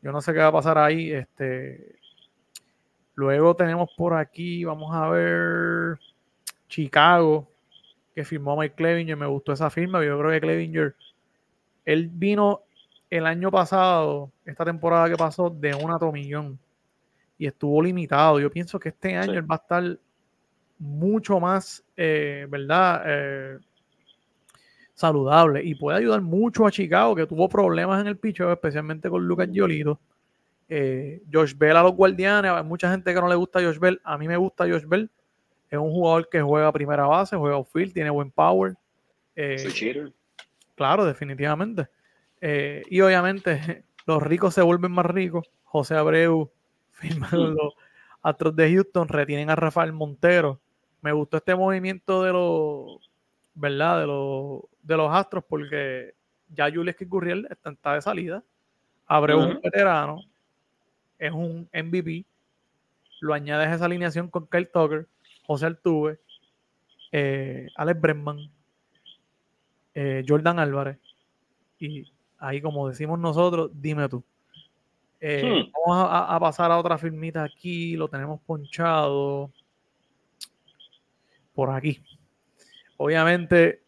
Yo no sé qué va a pasar ahí. Este, luego tenemos por aquí, vamos a ver, Chicago, que firmó Mike Clevinger. Me gustó esa firma. Yo creo que Clevinger, él vino el año pasado, esta temporada que pasó, de un atomillón y estuvo limitado. Yo pienso que este año él va a estar mucho más, eh, ¿verdad? Eh, saludable y puede ayudar mucho a Chicago, que tuvo problemas en el picho, especialmente con Lucas Giolito. Eh, Josh Bell a los guardianes, hay mucha gente que no le gusta Josh Bell, a mí me gusta Josh Bell, es un jugador que juega a primera base, juega outfield, tiene buen power. Eh, claro, definitivamente. Eh, y obviamente [laughs] los ricos se vuelven más ricos. José Abreu [laughs] firma los Astros de Houston, retienen a Rafael Montero. Me gustó este movimiento de los, ¿verdad? De los, de los Astros porque ya Julius Gurriel está, de salida. Abreu un veterano, es un MVP. Lo añades a esa alineación con Kyle Tucker, José Altuve, eh, Alex Bregman, eh, Jordan Álvarez. Y ahí, como decimos nosotros, dime tú. Eh, hmm. Vamos a, pasar a otra firmita aquí. Lo tenemos ponchado por aquí. Obviamente,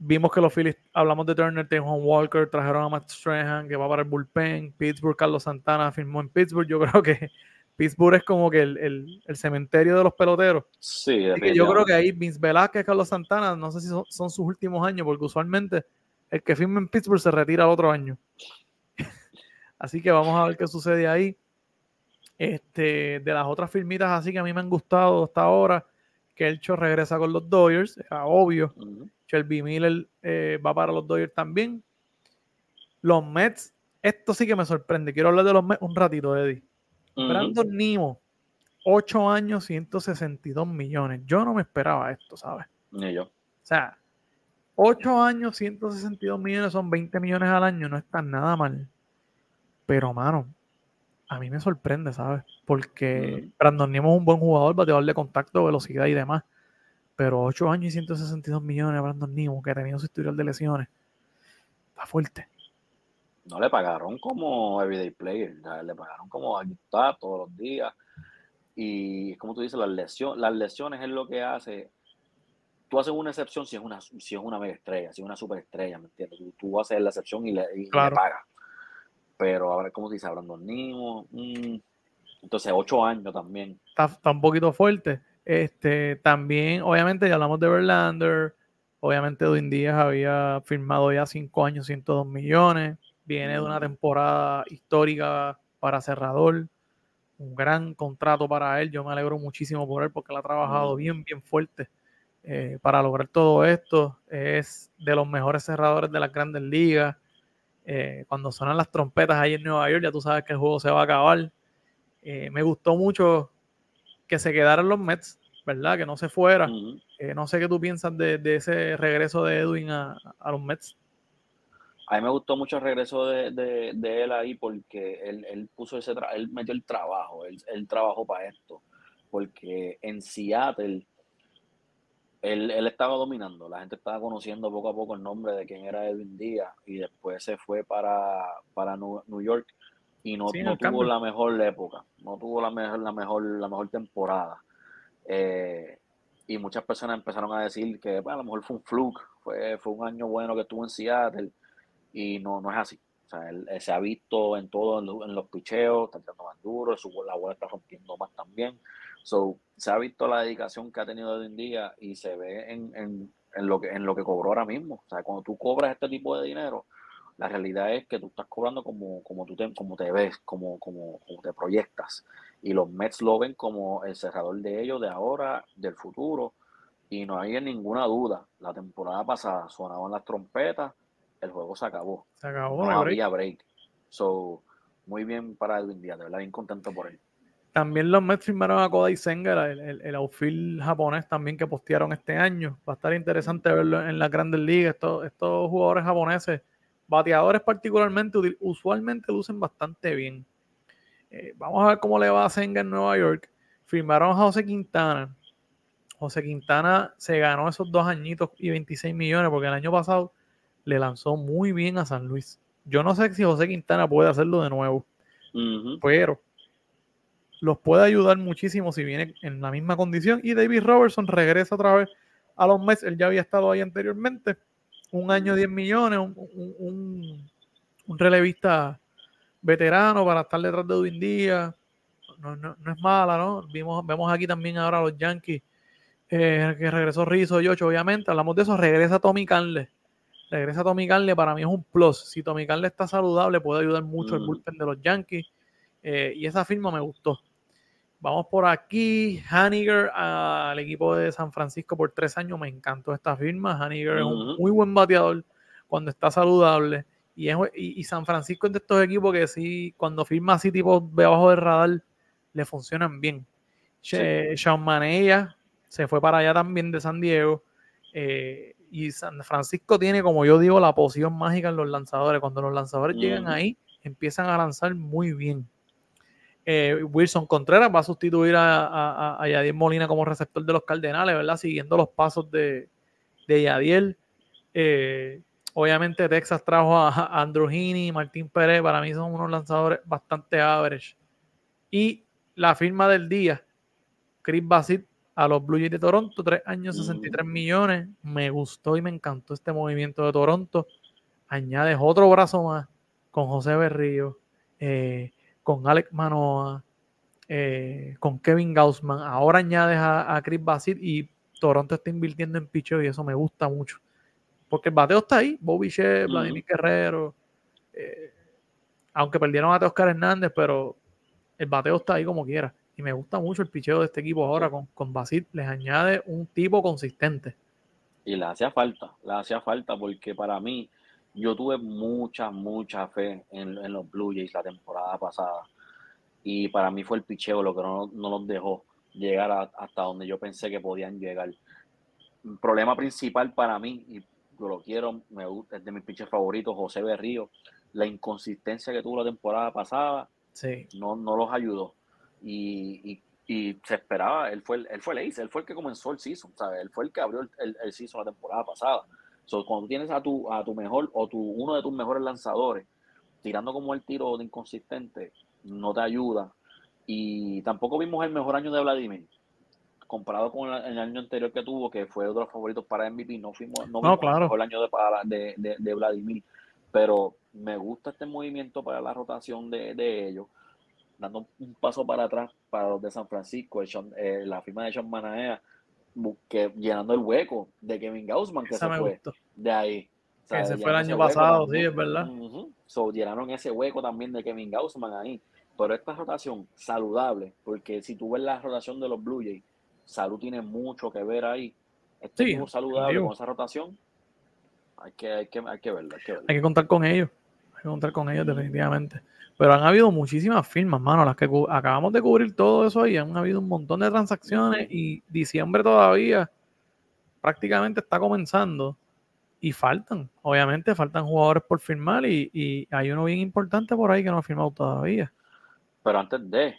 vimos que los Phillies, hablamos de Turner, Juan Walker, trajeron a Matt Strahan, que va para el bullpen. Pittsburgh, Carlos Santana firmó en Pittsburgh. Yo [laughs] creo que Pittsburgh es como que el, cementerio de los peloteros. Sí, yo creo que ahí Vince Velázquez, Carlos Santana, no sé si son, sus últimos años, porque usualmente el que firma en Pittsburgh se retira el otro año. [laughs] así que vamos a ver qué sucede ahí. Este, de las otras firmitas así que a mí me han gustado hasta ahora, que el Cho regresa con los Dodgers, era obvio. Shelby Miller eh, va para los Dodgers también. Los Mets, esto sí que me sorprende. Quiero hablar de los Mets un ratito, Eddie. Brandon Nimo, 8 años, 162 millones. Yo no me esperaba esto, ¿sabes? Ni yo. O sea, 8 años, 162 millones, son 20 millones al año, no está nada mal. Pero, mano, a mí me sorprende, ¿sabes? Porque Brandon Nimo es un buen jugador, bateador de contacto, velocidad y demás. Pero 8 años y 162 millones Brandon Nimo, que ha tenido su historial de lesiones, está fuerte no le pagaron como everyday player, le pagaron como aquí está todos los días. Y como tú dices, las lesiones, las lesiones es lo que hace. Tú haces una excepción si es una, si es una mega estrella, si es una superestrella, ¿me entiendes? Tú, haces la excepción y le, pagas. Pero ahora, como te dice, Brandon Nimo, mm, entonces ocho años también. Está, un poquito fuerte. Este, también, obviamente, ya hablamos de Verlander. Obviamente, Edwin Díaz había firmado ya cinco años, 102 millones. Viene de una temporada histórica para cerrador. Un gran contrato para él. Yo me alegro muchísimo por él porque él ha trabajado bien, bien fuerte eh, para lograr todo esto. Es de los mejores cerradores de las grandes ligas. Eh, cuando suenan las trompetas ahí en Nueva York, ya tú sabes que el juego se va a acabar. Eh, me gustó mucho que se quedaran los Mets, ¿verdad? Que no se fuera. no sé qué tú piensas de, ese regreso de Edwin a los Mets. A mí me gustó mucho el regreso de, él ahí porque él, puso ese él metió el trabajo, él, él trabajó para esto. Porque en Seattle él, estaba dominando, la gente estaba conociendo poco a poco el nombre de quién era Edwin Díaz y después se fue para, para New York y no, tuvo la mejor época, no tuvo la mejor, la mejor, la mejor temporada. Eh, y muchas personas empezaron a decir que a lo mejor fue un fluke, fue, fue un año bueno que estuvo en Seattle y no, no es así. O sea, él, se ha visto en todo, en, los picheos, está tirando más duro, su, la bola está rompiendo más también. So, se ha visto la dedicación que ha tenido hoy en día y se ve en, en, en, lo que, en lo que cobró ahora mismo. O sea, cuando tú cobras este tipo de dinero, la realidad es que tú estás cobrando como, como, tú te, como te ves, como, como, como te proyectas. Y los Mets lo ven como el cerrador de ellos, de ahora, del futuro. Y no hay ninguna duda. La temporada pasada sonaban las trompetas el juego se acabó. Se acabó. No había break. So, muy bien para Edwin Díaz, de verdad, bien contento por él. También los Mets firmaron a Kodai Senga, el, el, outfield japonés también que postearon este año. Va a estar interesante verlo en las grandes ligas. Estos, estos jugadores japoneses, bateadores particularmente, usualmente lucen bastante bien. Eh, vamos a ver cómo le va a Senga en Nueva York. Firmaron a José Quintana. José Quintana se ganó esos dos añitos y 26 millones porque el año pasado le lanzó muy bien a San Luis. Yo no sé si José Quintana puede hacerlo de nuevo, pero los puede ayudar muchísimo si viene en la misma condición. Y David Robertson regresa otra vez a los Mets. Él ya había estado ahí anteriormente. Un año 10 millones, un, un relevista veterano para estar detrás de Edwin Díaz. No, no, no, es mala, ¿no? Vimos, vemos aquí también ahora a los Yankees, eh, que regresó Rizzo y Ocho, obviamente. Hablamos de eso, regresa Tommy Canle. Regresa Tommy Canle, para mí es un plus. Si Tommy Canle está saludable, puede ayudar mucho el bullpen de los Yankees. Eh, y esa firma me gustó. Vamos por aquí. Haniger al equipo de San Francisco por tres años. Me encantó esta firma. Haniger es un muy buen bateador cuando está saludable. Y, San Francisco es de estos equipos que sí, cuando firma así tipo de abajo del radar, le funcionan bien. Sean Manella se fue para allá también de San Diego. Eh, y San Francisco tiene, como yo digo, la poción mágica en los lanzadores. Cuando los lanzadores llegan ahí, empiezan a lanzar muy bien. Eh, Wilson Contreras va a sustituir a, a, Yadiel Molina como receptor de los Cardenales, ¿verdad? Siguiendo los pasos de, de Yadiel. Eh, Obviamente Texas trajo a Andrew Heaney y Martín Pérez, para mí son unos lanzadores bastante average. Y la firma del día, Chris Bassett a los Blue Jays de Toronto, tres años, 63 mm. millones. Me gustó y me encantó este movimiento de Toronto. Añades otro brazo más con José Berrío, eh, con Alex Manoa, eh, con Kevin Gaussman. Ahora añades a, Chris Bassett y Toronto está invirtiendo en picheo y eso me gusta mucho. Porque el bateo está ahí. Bobby Shea, Vladimir Guerrero. Eh, aunque perdieron a Oscar Hernández, pero el bateo está ahí como quiera. Y me gusta mucho el picheo de este equipo ahora con, con Basit. Les añade un tipo consistente. Y le hacía falta, le hacía falta porque para mí, yo tuve mucha, mucha fe en, los Blue Jays la temporada pasada. Y para mí fue el picheo lo que no, no los dejó llegar hasta donde yo pensé que podían llegar. El problema principal para mí, y yo lo quiero, me gusta, es de mis pitchers favoritos, José Berrío. La inconsistencia que tuvo la temporada pasada no, no los ayudó. Y, se esperaba, él fue, él fue el ace, él fue el que comenzó el season, ¿sabes? Él fue el que abrió el, el, season la temporada pasada. So, cuando tienes a tu, a tu mejor o tu, uno de tus mejores lanzadores tirando como el tiro de inconsistente, no te ayuda. Y tampoco vimos el mejor año de Vladimir comparado con el, año anterior que tuvo, que fue otro de los favoritos para MVP, no fuimos, no, el año de, de, de, Vladimir, pero me gusta este movimiento para la rotación de, ellos, dando un paso para atrás para los de San Francisco, eh, la firma de Sean Manaea, que, llenando el hueco de Kevin Gaussman, que se fue de ahí. que se fue el año pasado, sí, es verdad. llenaron ese hueco también de Kevin Gaussman ahí. Pero esta rotación saludable, porque si tú ves la rotación de los Blue Jays, salud tiene mucho que ver ahí. Este sí, saludable con esa rotación, hay que, hay que, hay que verlo, hay que contar con ellos. Hay que contar con ellos definitivamente. Pero han habido muchísimas firmas, mano, las que acabamos de cubrir todo eso ahí. Han habido un montón de transacciones y diciembre todavía prácticamente está comenzando y faltan, obviamente faltan jugadores por firmar y, hay uno bien importante por ahí que no ha firmado todavía. Pero antes de,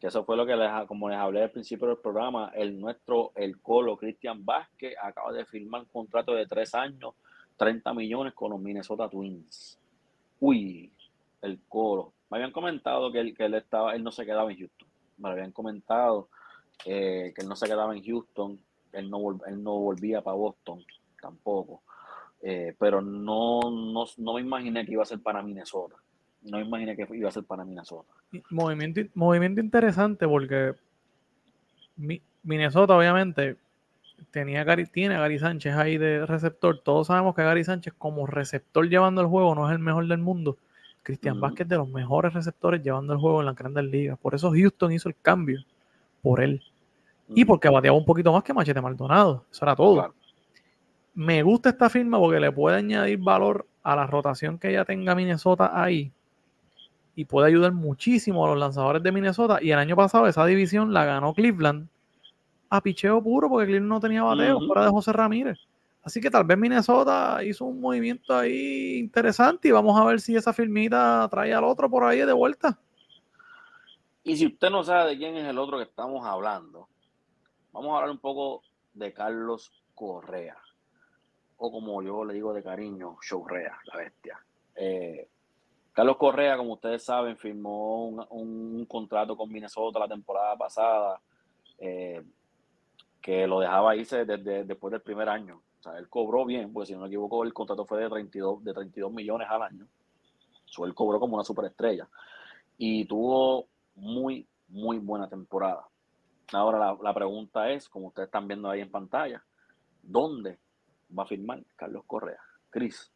que eso fue lo que les, como les hablé al principio del programa, el nuestro, el Colo Cristian Vázquez acaba de firmar un contrato de tres años, 30 millones con los Minnesota Twins. Uy, el Colo. Me habían comentado que él, que él estaba, él no se quedaba en Houston. Me habían comentado eh, que él no se quedaba en Houston, él no, él no volvía para Boston tampoco. Eh, pero no, no, no me imaginé que iba a ser para Minnesota. No me imaginé que iba a ser para Minnesota. Movimiento, movimiento interesante porque Minnesota, obviamente, tenía tiene a Gary Sánchez ahí de receptor. Todos sabemos que Gary Sánchez, como receptor llevando el juego, no es el mejor del mundo. Cristian Vázquez de los mejores receptores llevando el juego en las grandes ligas. Por eso Houston hizo el cambio por él. Y porque bateaba un poquito más que Machete Maldonado. Eso era todo. Me gusta esta firma porque le puede añadir valor a la rotación que ya tenga Minnesota ahí y puede ayudar muchísimo a los lanzadores de Minnesota. Y el año pasado esa división la ganó Cleveland a picheo puro porque Cleveland no tenía bateo fuera de José Ramírez. Así que tal vez Minnesota hizo un movimiento ahí interesante y vamos a ver si esa firmita trae al otro por ahí de vuelta. Y si usted no sabe de quién es el otro que estamos hablando, vamos a hablar un poco de Carlos Correa. O como yo le digo de cariño, Showrea, la bestia. Eh, Carlos Correa, como ustedes saben, firmó un, contrato con Minnesota la temporada pasada, eh, que lo dejaba irse desde, después del primer año. O sea, él cobró bien, porque si no me equivoco, el contrato fue de 32, de 32 millones al año. So, él cobró como una superestrella. Y tuvo muy, muy buena temporada. Ahora la, la pregunta es, como ustedes están viendo ahí en pantalla, ¿dónde va a firmar Carlos Correa? Cris,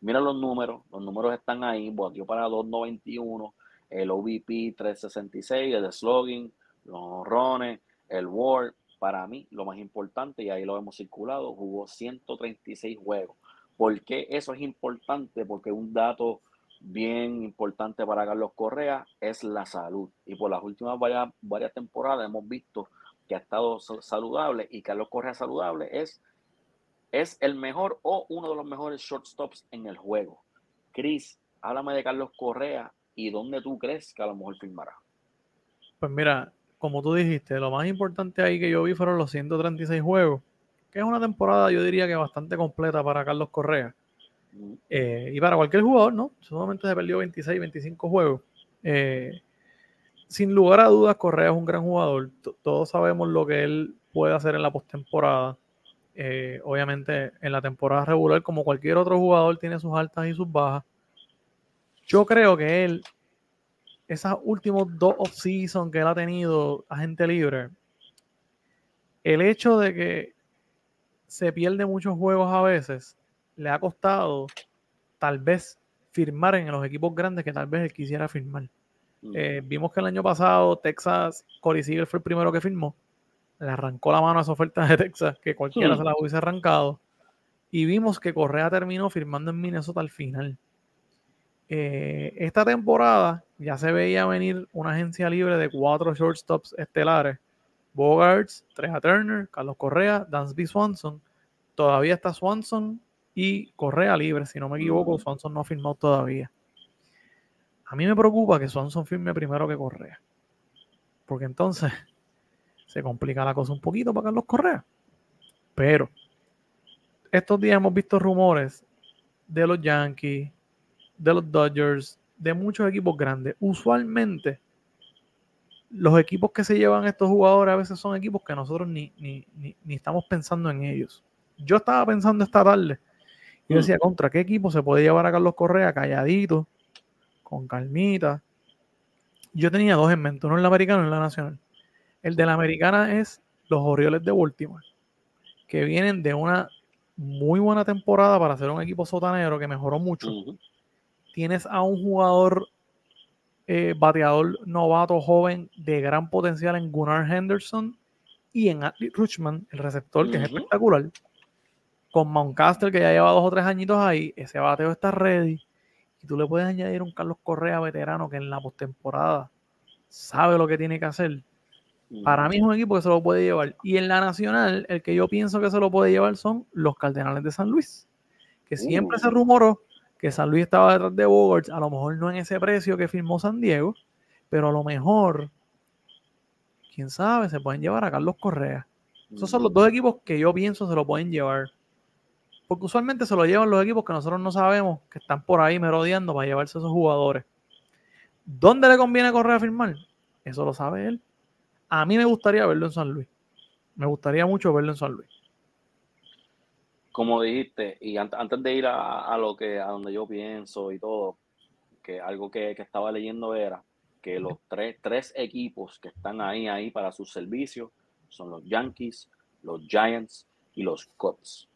mira los números, los números están ahí, batió para 291, el OVP 366, el slogan, los honrones, el Ward, para mí lo más importante, y ahí lo hemos circulado, jugó 136 juegos. ¿Por qué eso es importante? Porque un dato bien importante para Carlos Correa es la salud. Y por las últimas varias, temporadas hemos visto que ha estado saludable y Carlos Correa saludable es, es el mejor o uno de los mejores shortstops en el juego. Chris, háblame de Carlos Correa y dónde tú crees que a lo mejor firmará. Pues mira, como tú dijiste, lo más importante ahí que yo vi fueron los 136 juegos, que es una temporada yo diría que bastante completa para Carlos Correa. Eh, y para cualquier jugador, ¿no? Solamente se perdió 26, 25 juegos. Eh, sin lugar a dudas, Correa es un gran jugador. todos sabemos lo que él puede hacer en la postemporada. Eh, obviamente, en la temporada regular, como cualquier otro jugador, tiene sus altas y sus bajas. Yo creo que él, esos últimos dos off-season que él ha tenido agente libre, el hecho de que se pierde muchos juegos a veces, le ha costado tal vez firmar en los equipos grandes que tal vez él quisiera firmar. Mm. Eh, vimos que el año pasado Texas, Corey Seager fue el primero que firmó. Le arrancó la mano a esa oferta de Texas, que cualquiera se la hubiese arrancado. Y vimos que Correa terminó firmando en Minnesota al final. Eh, esta temporada ya se veía venir una agencia libre de cuatro shortstops estelares. Bogarts, Treja Turner, Carlos Correa, Dansby Swanson. Todavía está Swanson y Correa libre, si no me equivoco, Swanson no ha firmado todavía. A mí me preocupa que Swanson firme primero que Correa. Porque entonces [laughs] se complica la cosa un poquito para Carlos Correa. Pero estos días hemos visto rumores de los Yankees, de los Dodgers, de muchos equipos grandes. Usualmente los equipos que se llevan estos jugadores a veces son equipos que nosotros ni, ni, ni estamos pensando en ellos. Yo estaba pensando esta tarde yo decía, ¿contra qué equipo se puede llevar a Carlos Correa calladito, con calmita? Yo tenía dos en mente, uno en la americana y en la nacional. El de la americana es los Orioles de Baltimore, que vienen de una muy buena temporada para ser un equipo sotanero que mejoró mucho. Tienes a un jugador eh, bateador novato joven de gran potencial en Gunnar Henderson y en Atlee Richman, el receptor, que es espectacular con Mountcastle, que ya lleva dos o tres añitos ahí, ese bateo está ready. Y tú le puedes añadir un Carlos Correa veterano que en la postemporada sabe lo que tiene que hacer. Para mí es un equipo que se lo puede llevar. Y en la nacional, el que yo pienso que se lo puede llevar son los Cardenales de San Luis. Que siempre se uh. rumoró que San Luis estaba detrás de Bogarts, a lo mejor no en ese precio que firmó San Diego, pero a lo mejor, quién sabe, se pueden llevar a Carlos Correa. Esos son los dos equipos que yo pienso se lo pueden llevar. Porque usualmente se lo llevan los equipos que nosotros no sabemos, que están por ahí merodeando para llevarse a esos jugadores. ¿Dónde le conviene correr a firmar? Eso lo sabe él. A mí me gustaría verlo en San Luis. Me gustaría mucho verlo en San Luis. Como dijiste, y antes de ir a, lo que a donde yo pienso y todo, que algo que, estaba leyendo era que los tres, tres equipos que están ahí, ahí para su servicio son los Yankees, los Giants y los Cubs.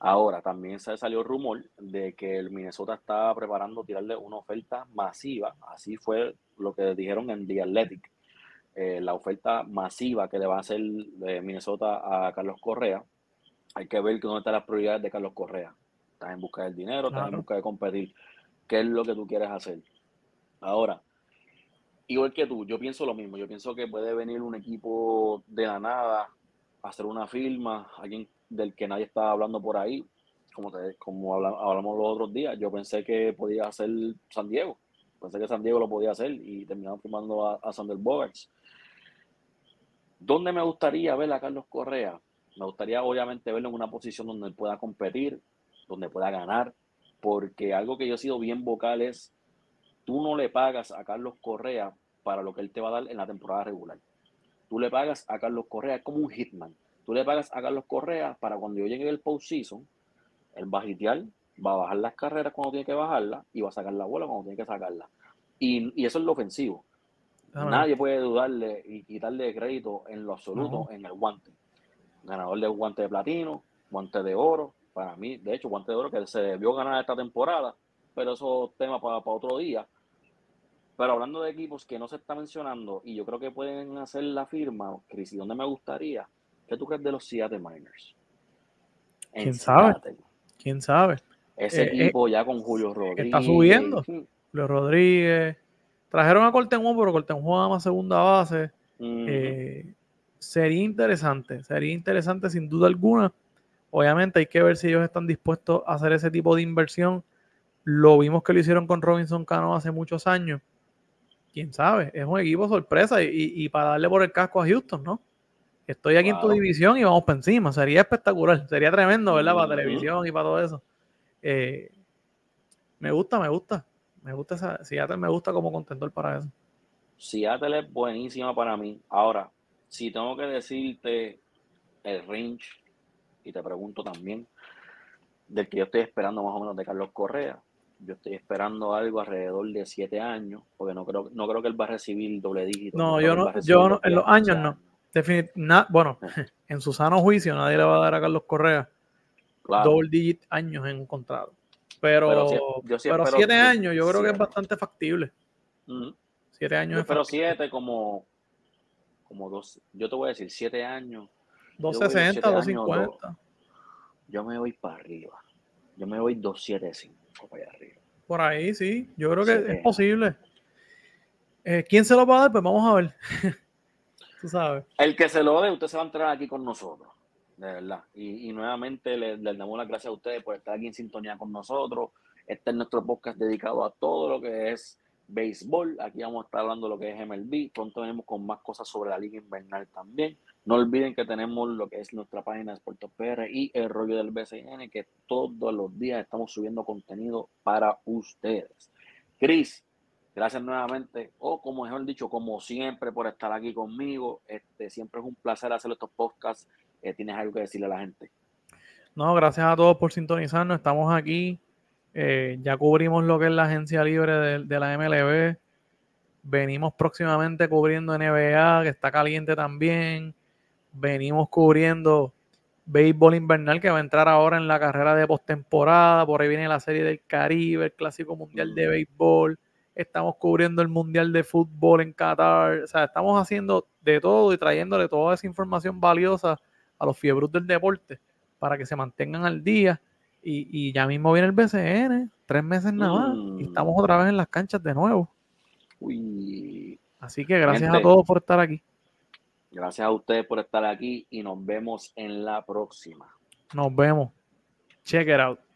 Ahora, también se salió rumor de que el Minnesota estaba preparando tirarle una oferta masiva, así fue lo que dijeron en The Athletic, eh, la oferta masiva que le va a hacer de Minnesota a Carlos Correa. Hay que ver dónde están las prioridades de Carlos Correa. Estás en busca del dinero, estás en busca de competir. ¿Qué es lo que tú quieres hacer? Ahora, igual que tú, yo pienso lo mismo. Yo pienso que puede venir un equipo de la nada, hacer una firma, alguien del que nadie estaba hablando por ahí, como, como hablamos, los otros días. Yo pensé que podía hacer San Diego. Pensé que San Diego lo podía hacer y terminaron firmando a, a Sander Bogarts. ¿Dónde me gustaría ver a Carlos Correa? Me gustaría obviamente verlo en una posición donde él pueda competir, donde pueda ganar, porque algo que yo he sido bien vocal es, tú no le pagas a Carlos Correa para lo que él te va a dar en la temporada regular. Tú le pagas a Carlos Correa como un hitman. Tú le pagas a Carlos Correa para cuando yo llegue el postseason, él va a hitear, va a bajar las carreras cuando tiene que bajarlas y va a sacar la bola cuando tiene que sacarla. Y, eso es lo ofensivo. Nadie puede dudarle y quitarle crédito en lo absoluto en el guante. Ganador de guante de platino, guante de oro. Para mí, de hecho, guante de oro que se debió ganar esta temporada, pero eso es tema para, para otro día. Pero hablando de equipos que no se está mencionando y yo creo que pueden hacer la firma, Chris, ¿y dónde me gustaría? ¿Qué tú crees de los Seattle Miners? ¿Quién sabe? ¿Quién sabe? Ese eh, equipo eh, ya con Julio Rodríguez. Está subiendo. Julio Rodríguez. Trajeron a Cortenjuan, pero Cortenjuan juega más segunda base. Eh, sería interesante, sería interesante sin duda alguna. Obviamente hay que ver si ellos están dispuestos a hacer ese tipo de inversión. Lo vimos que lo hicieron con Robinson Cano hace muchos años. Quién sabe, es un equipo sorpresa y para darle por el casco a Houston, ¿no? estoy aquí en tu división y vamos para encima. Sería espectacular, sería tremendo, ¿verdad? Para televisión y para todo eso. Eh, me gusta, me gusta. Me gusta esa. Seattle me gusta como contendor para eso. Seattle es buenísima para mí. Ahora, si tengo que decirte el range, y te pregunto también, del que yo estoy esperando más o menos de Carlos Correa, yo estoy esperando algo alrededor de siete años, porque no creo, no creo que él va a recibir doble dígito. No, yo no, yo no, en los años no bueno, [laughs] en su sano juicio nadie le va a dar a Carlos Correa double digit años en un contrato. Pero, pero, siete años yo creo que es bastante factible. Siete años. pero siete como, como dos, yo te voy a decir, siete años. 260, 250. yo me voy para arriba. Yo me voy 275 para allá arriba. Por ahí, sí. Yo creo que es posible. Eh, ¿Quién se lo va a dar? Pues vamos a ver. [laughs] sabes. El que se lo dé, usted se va a entrar aquí con nosotros, de verdad. Y, nuevamente les, damos las gracias a ustedes por estar aquí en sintonía con nosotros. Este es nuestro podcast dedicado a todo lo que es béisbol. Aquí vamos a estar hablando de lo que es MLB. Pronto venimos con más cosas sobre la liga invernal también. No olviden que tenemos lo que es nuestra página de Sportos PR y el rollo del BCN, que todos los días estamos subiendo contenido para ustedes. Cris, Gracias nuevamente, o como mejor dicho, como siempre, por estar aquí conmigo. Este, siempre es un placer hacer estos podcasts. Eh, ¿Tienes algo que decirle a la gente? No, gracias a todos por sintonizarnos. Estamos aquí. Eh, ya cubrimos lo que es la agencia libre de, la MLB. Venimos próximamente cubriendo NBA, que está caliente también. Venimos cubriendo béisbol invernal, que va a entrar ahora en la carrera de postemporada. Por ahí viene la serie del Caribe, el Clásico Mundial de Béisbol estamos cubriendo el Mundial de Fútbol en Qatar, o sea, estamos haciendo de todo y trayéndole toda esa información valiosa a los fiebros del deporte para que se mantengan al día. Y, ya mismo viene el BCN, tres meses nada más, y estamos otra vez en las canchas de nuevo. Así que gracias a todos por estar aquí. Gracias a ustedes por estar aquí y nos vemos en la próxima. Nos vemos. Check it out.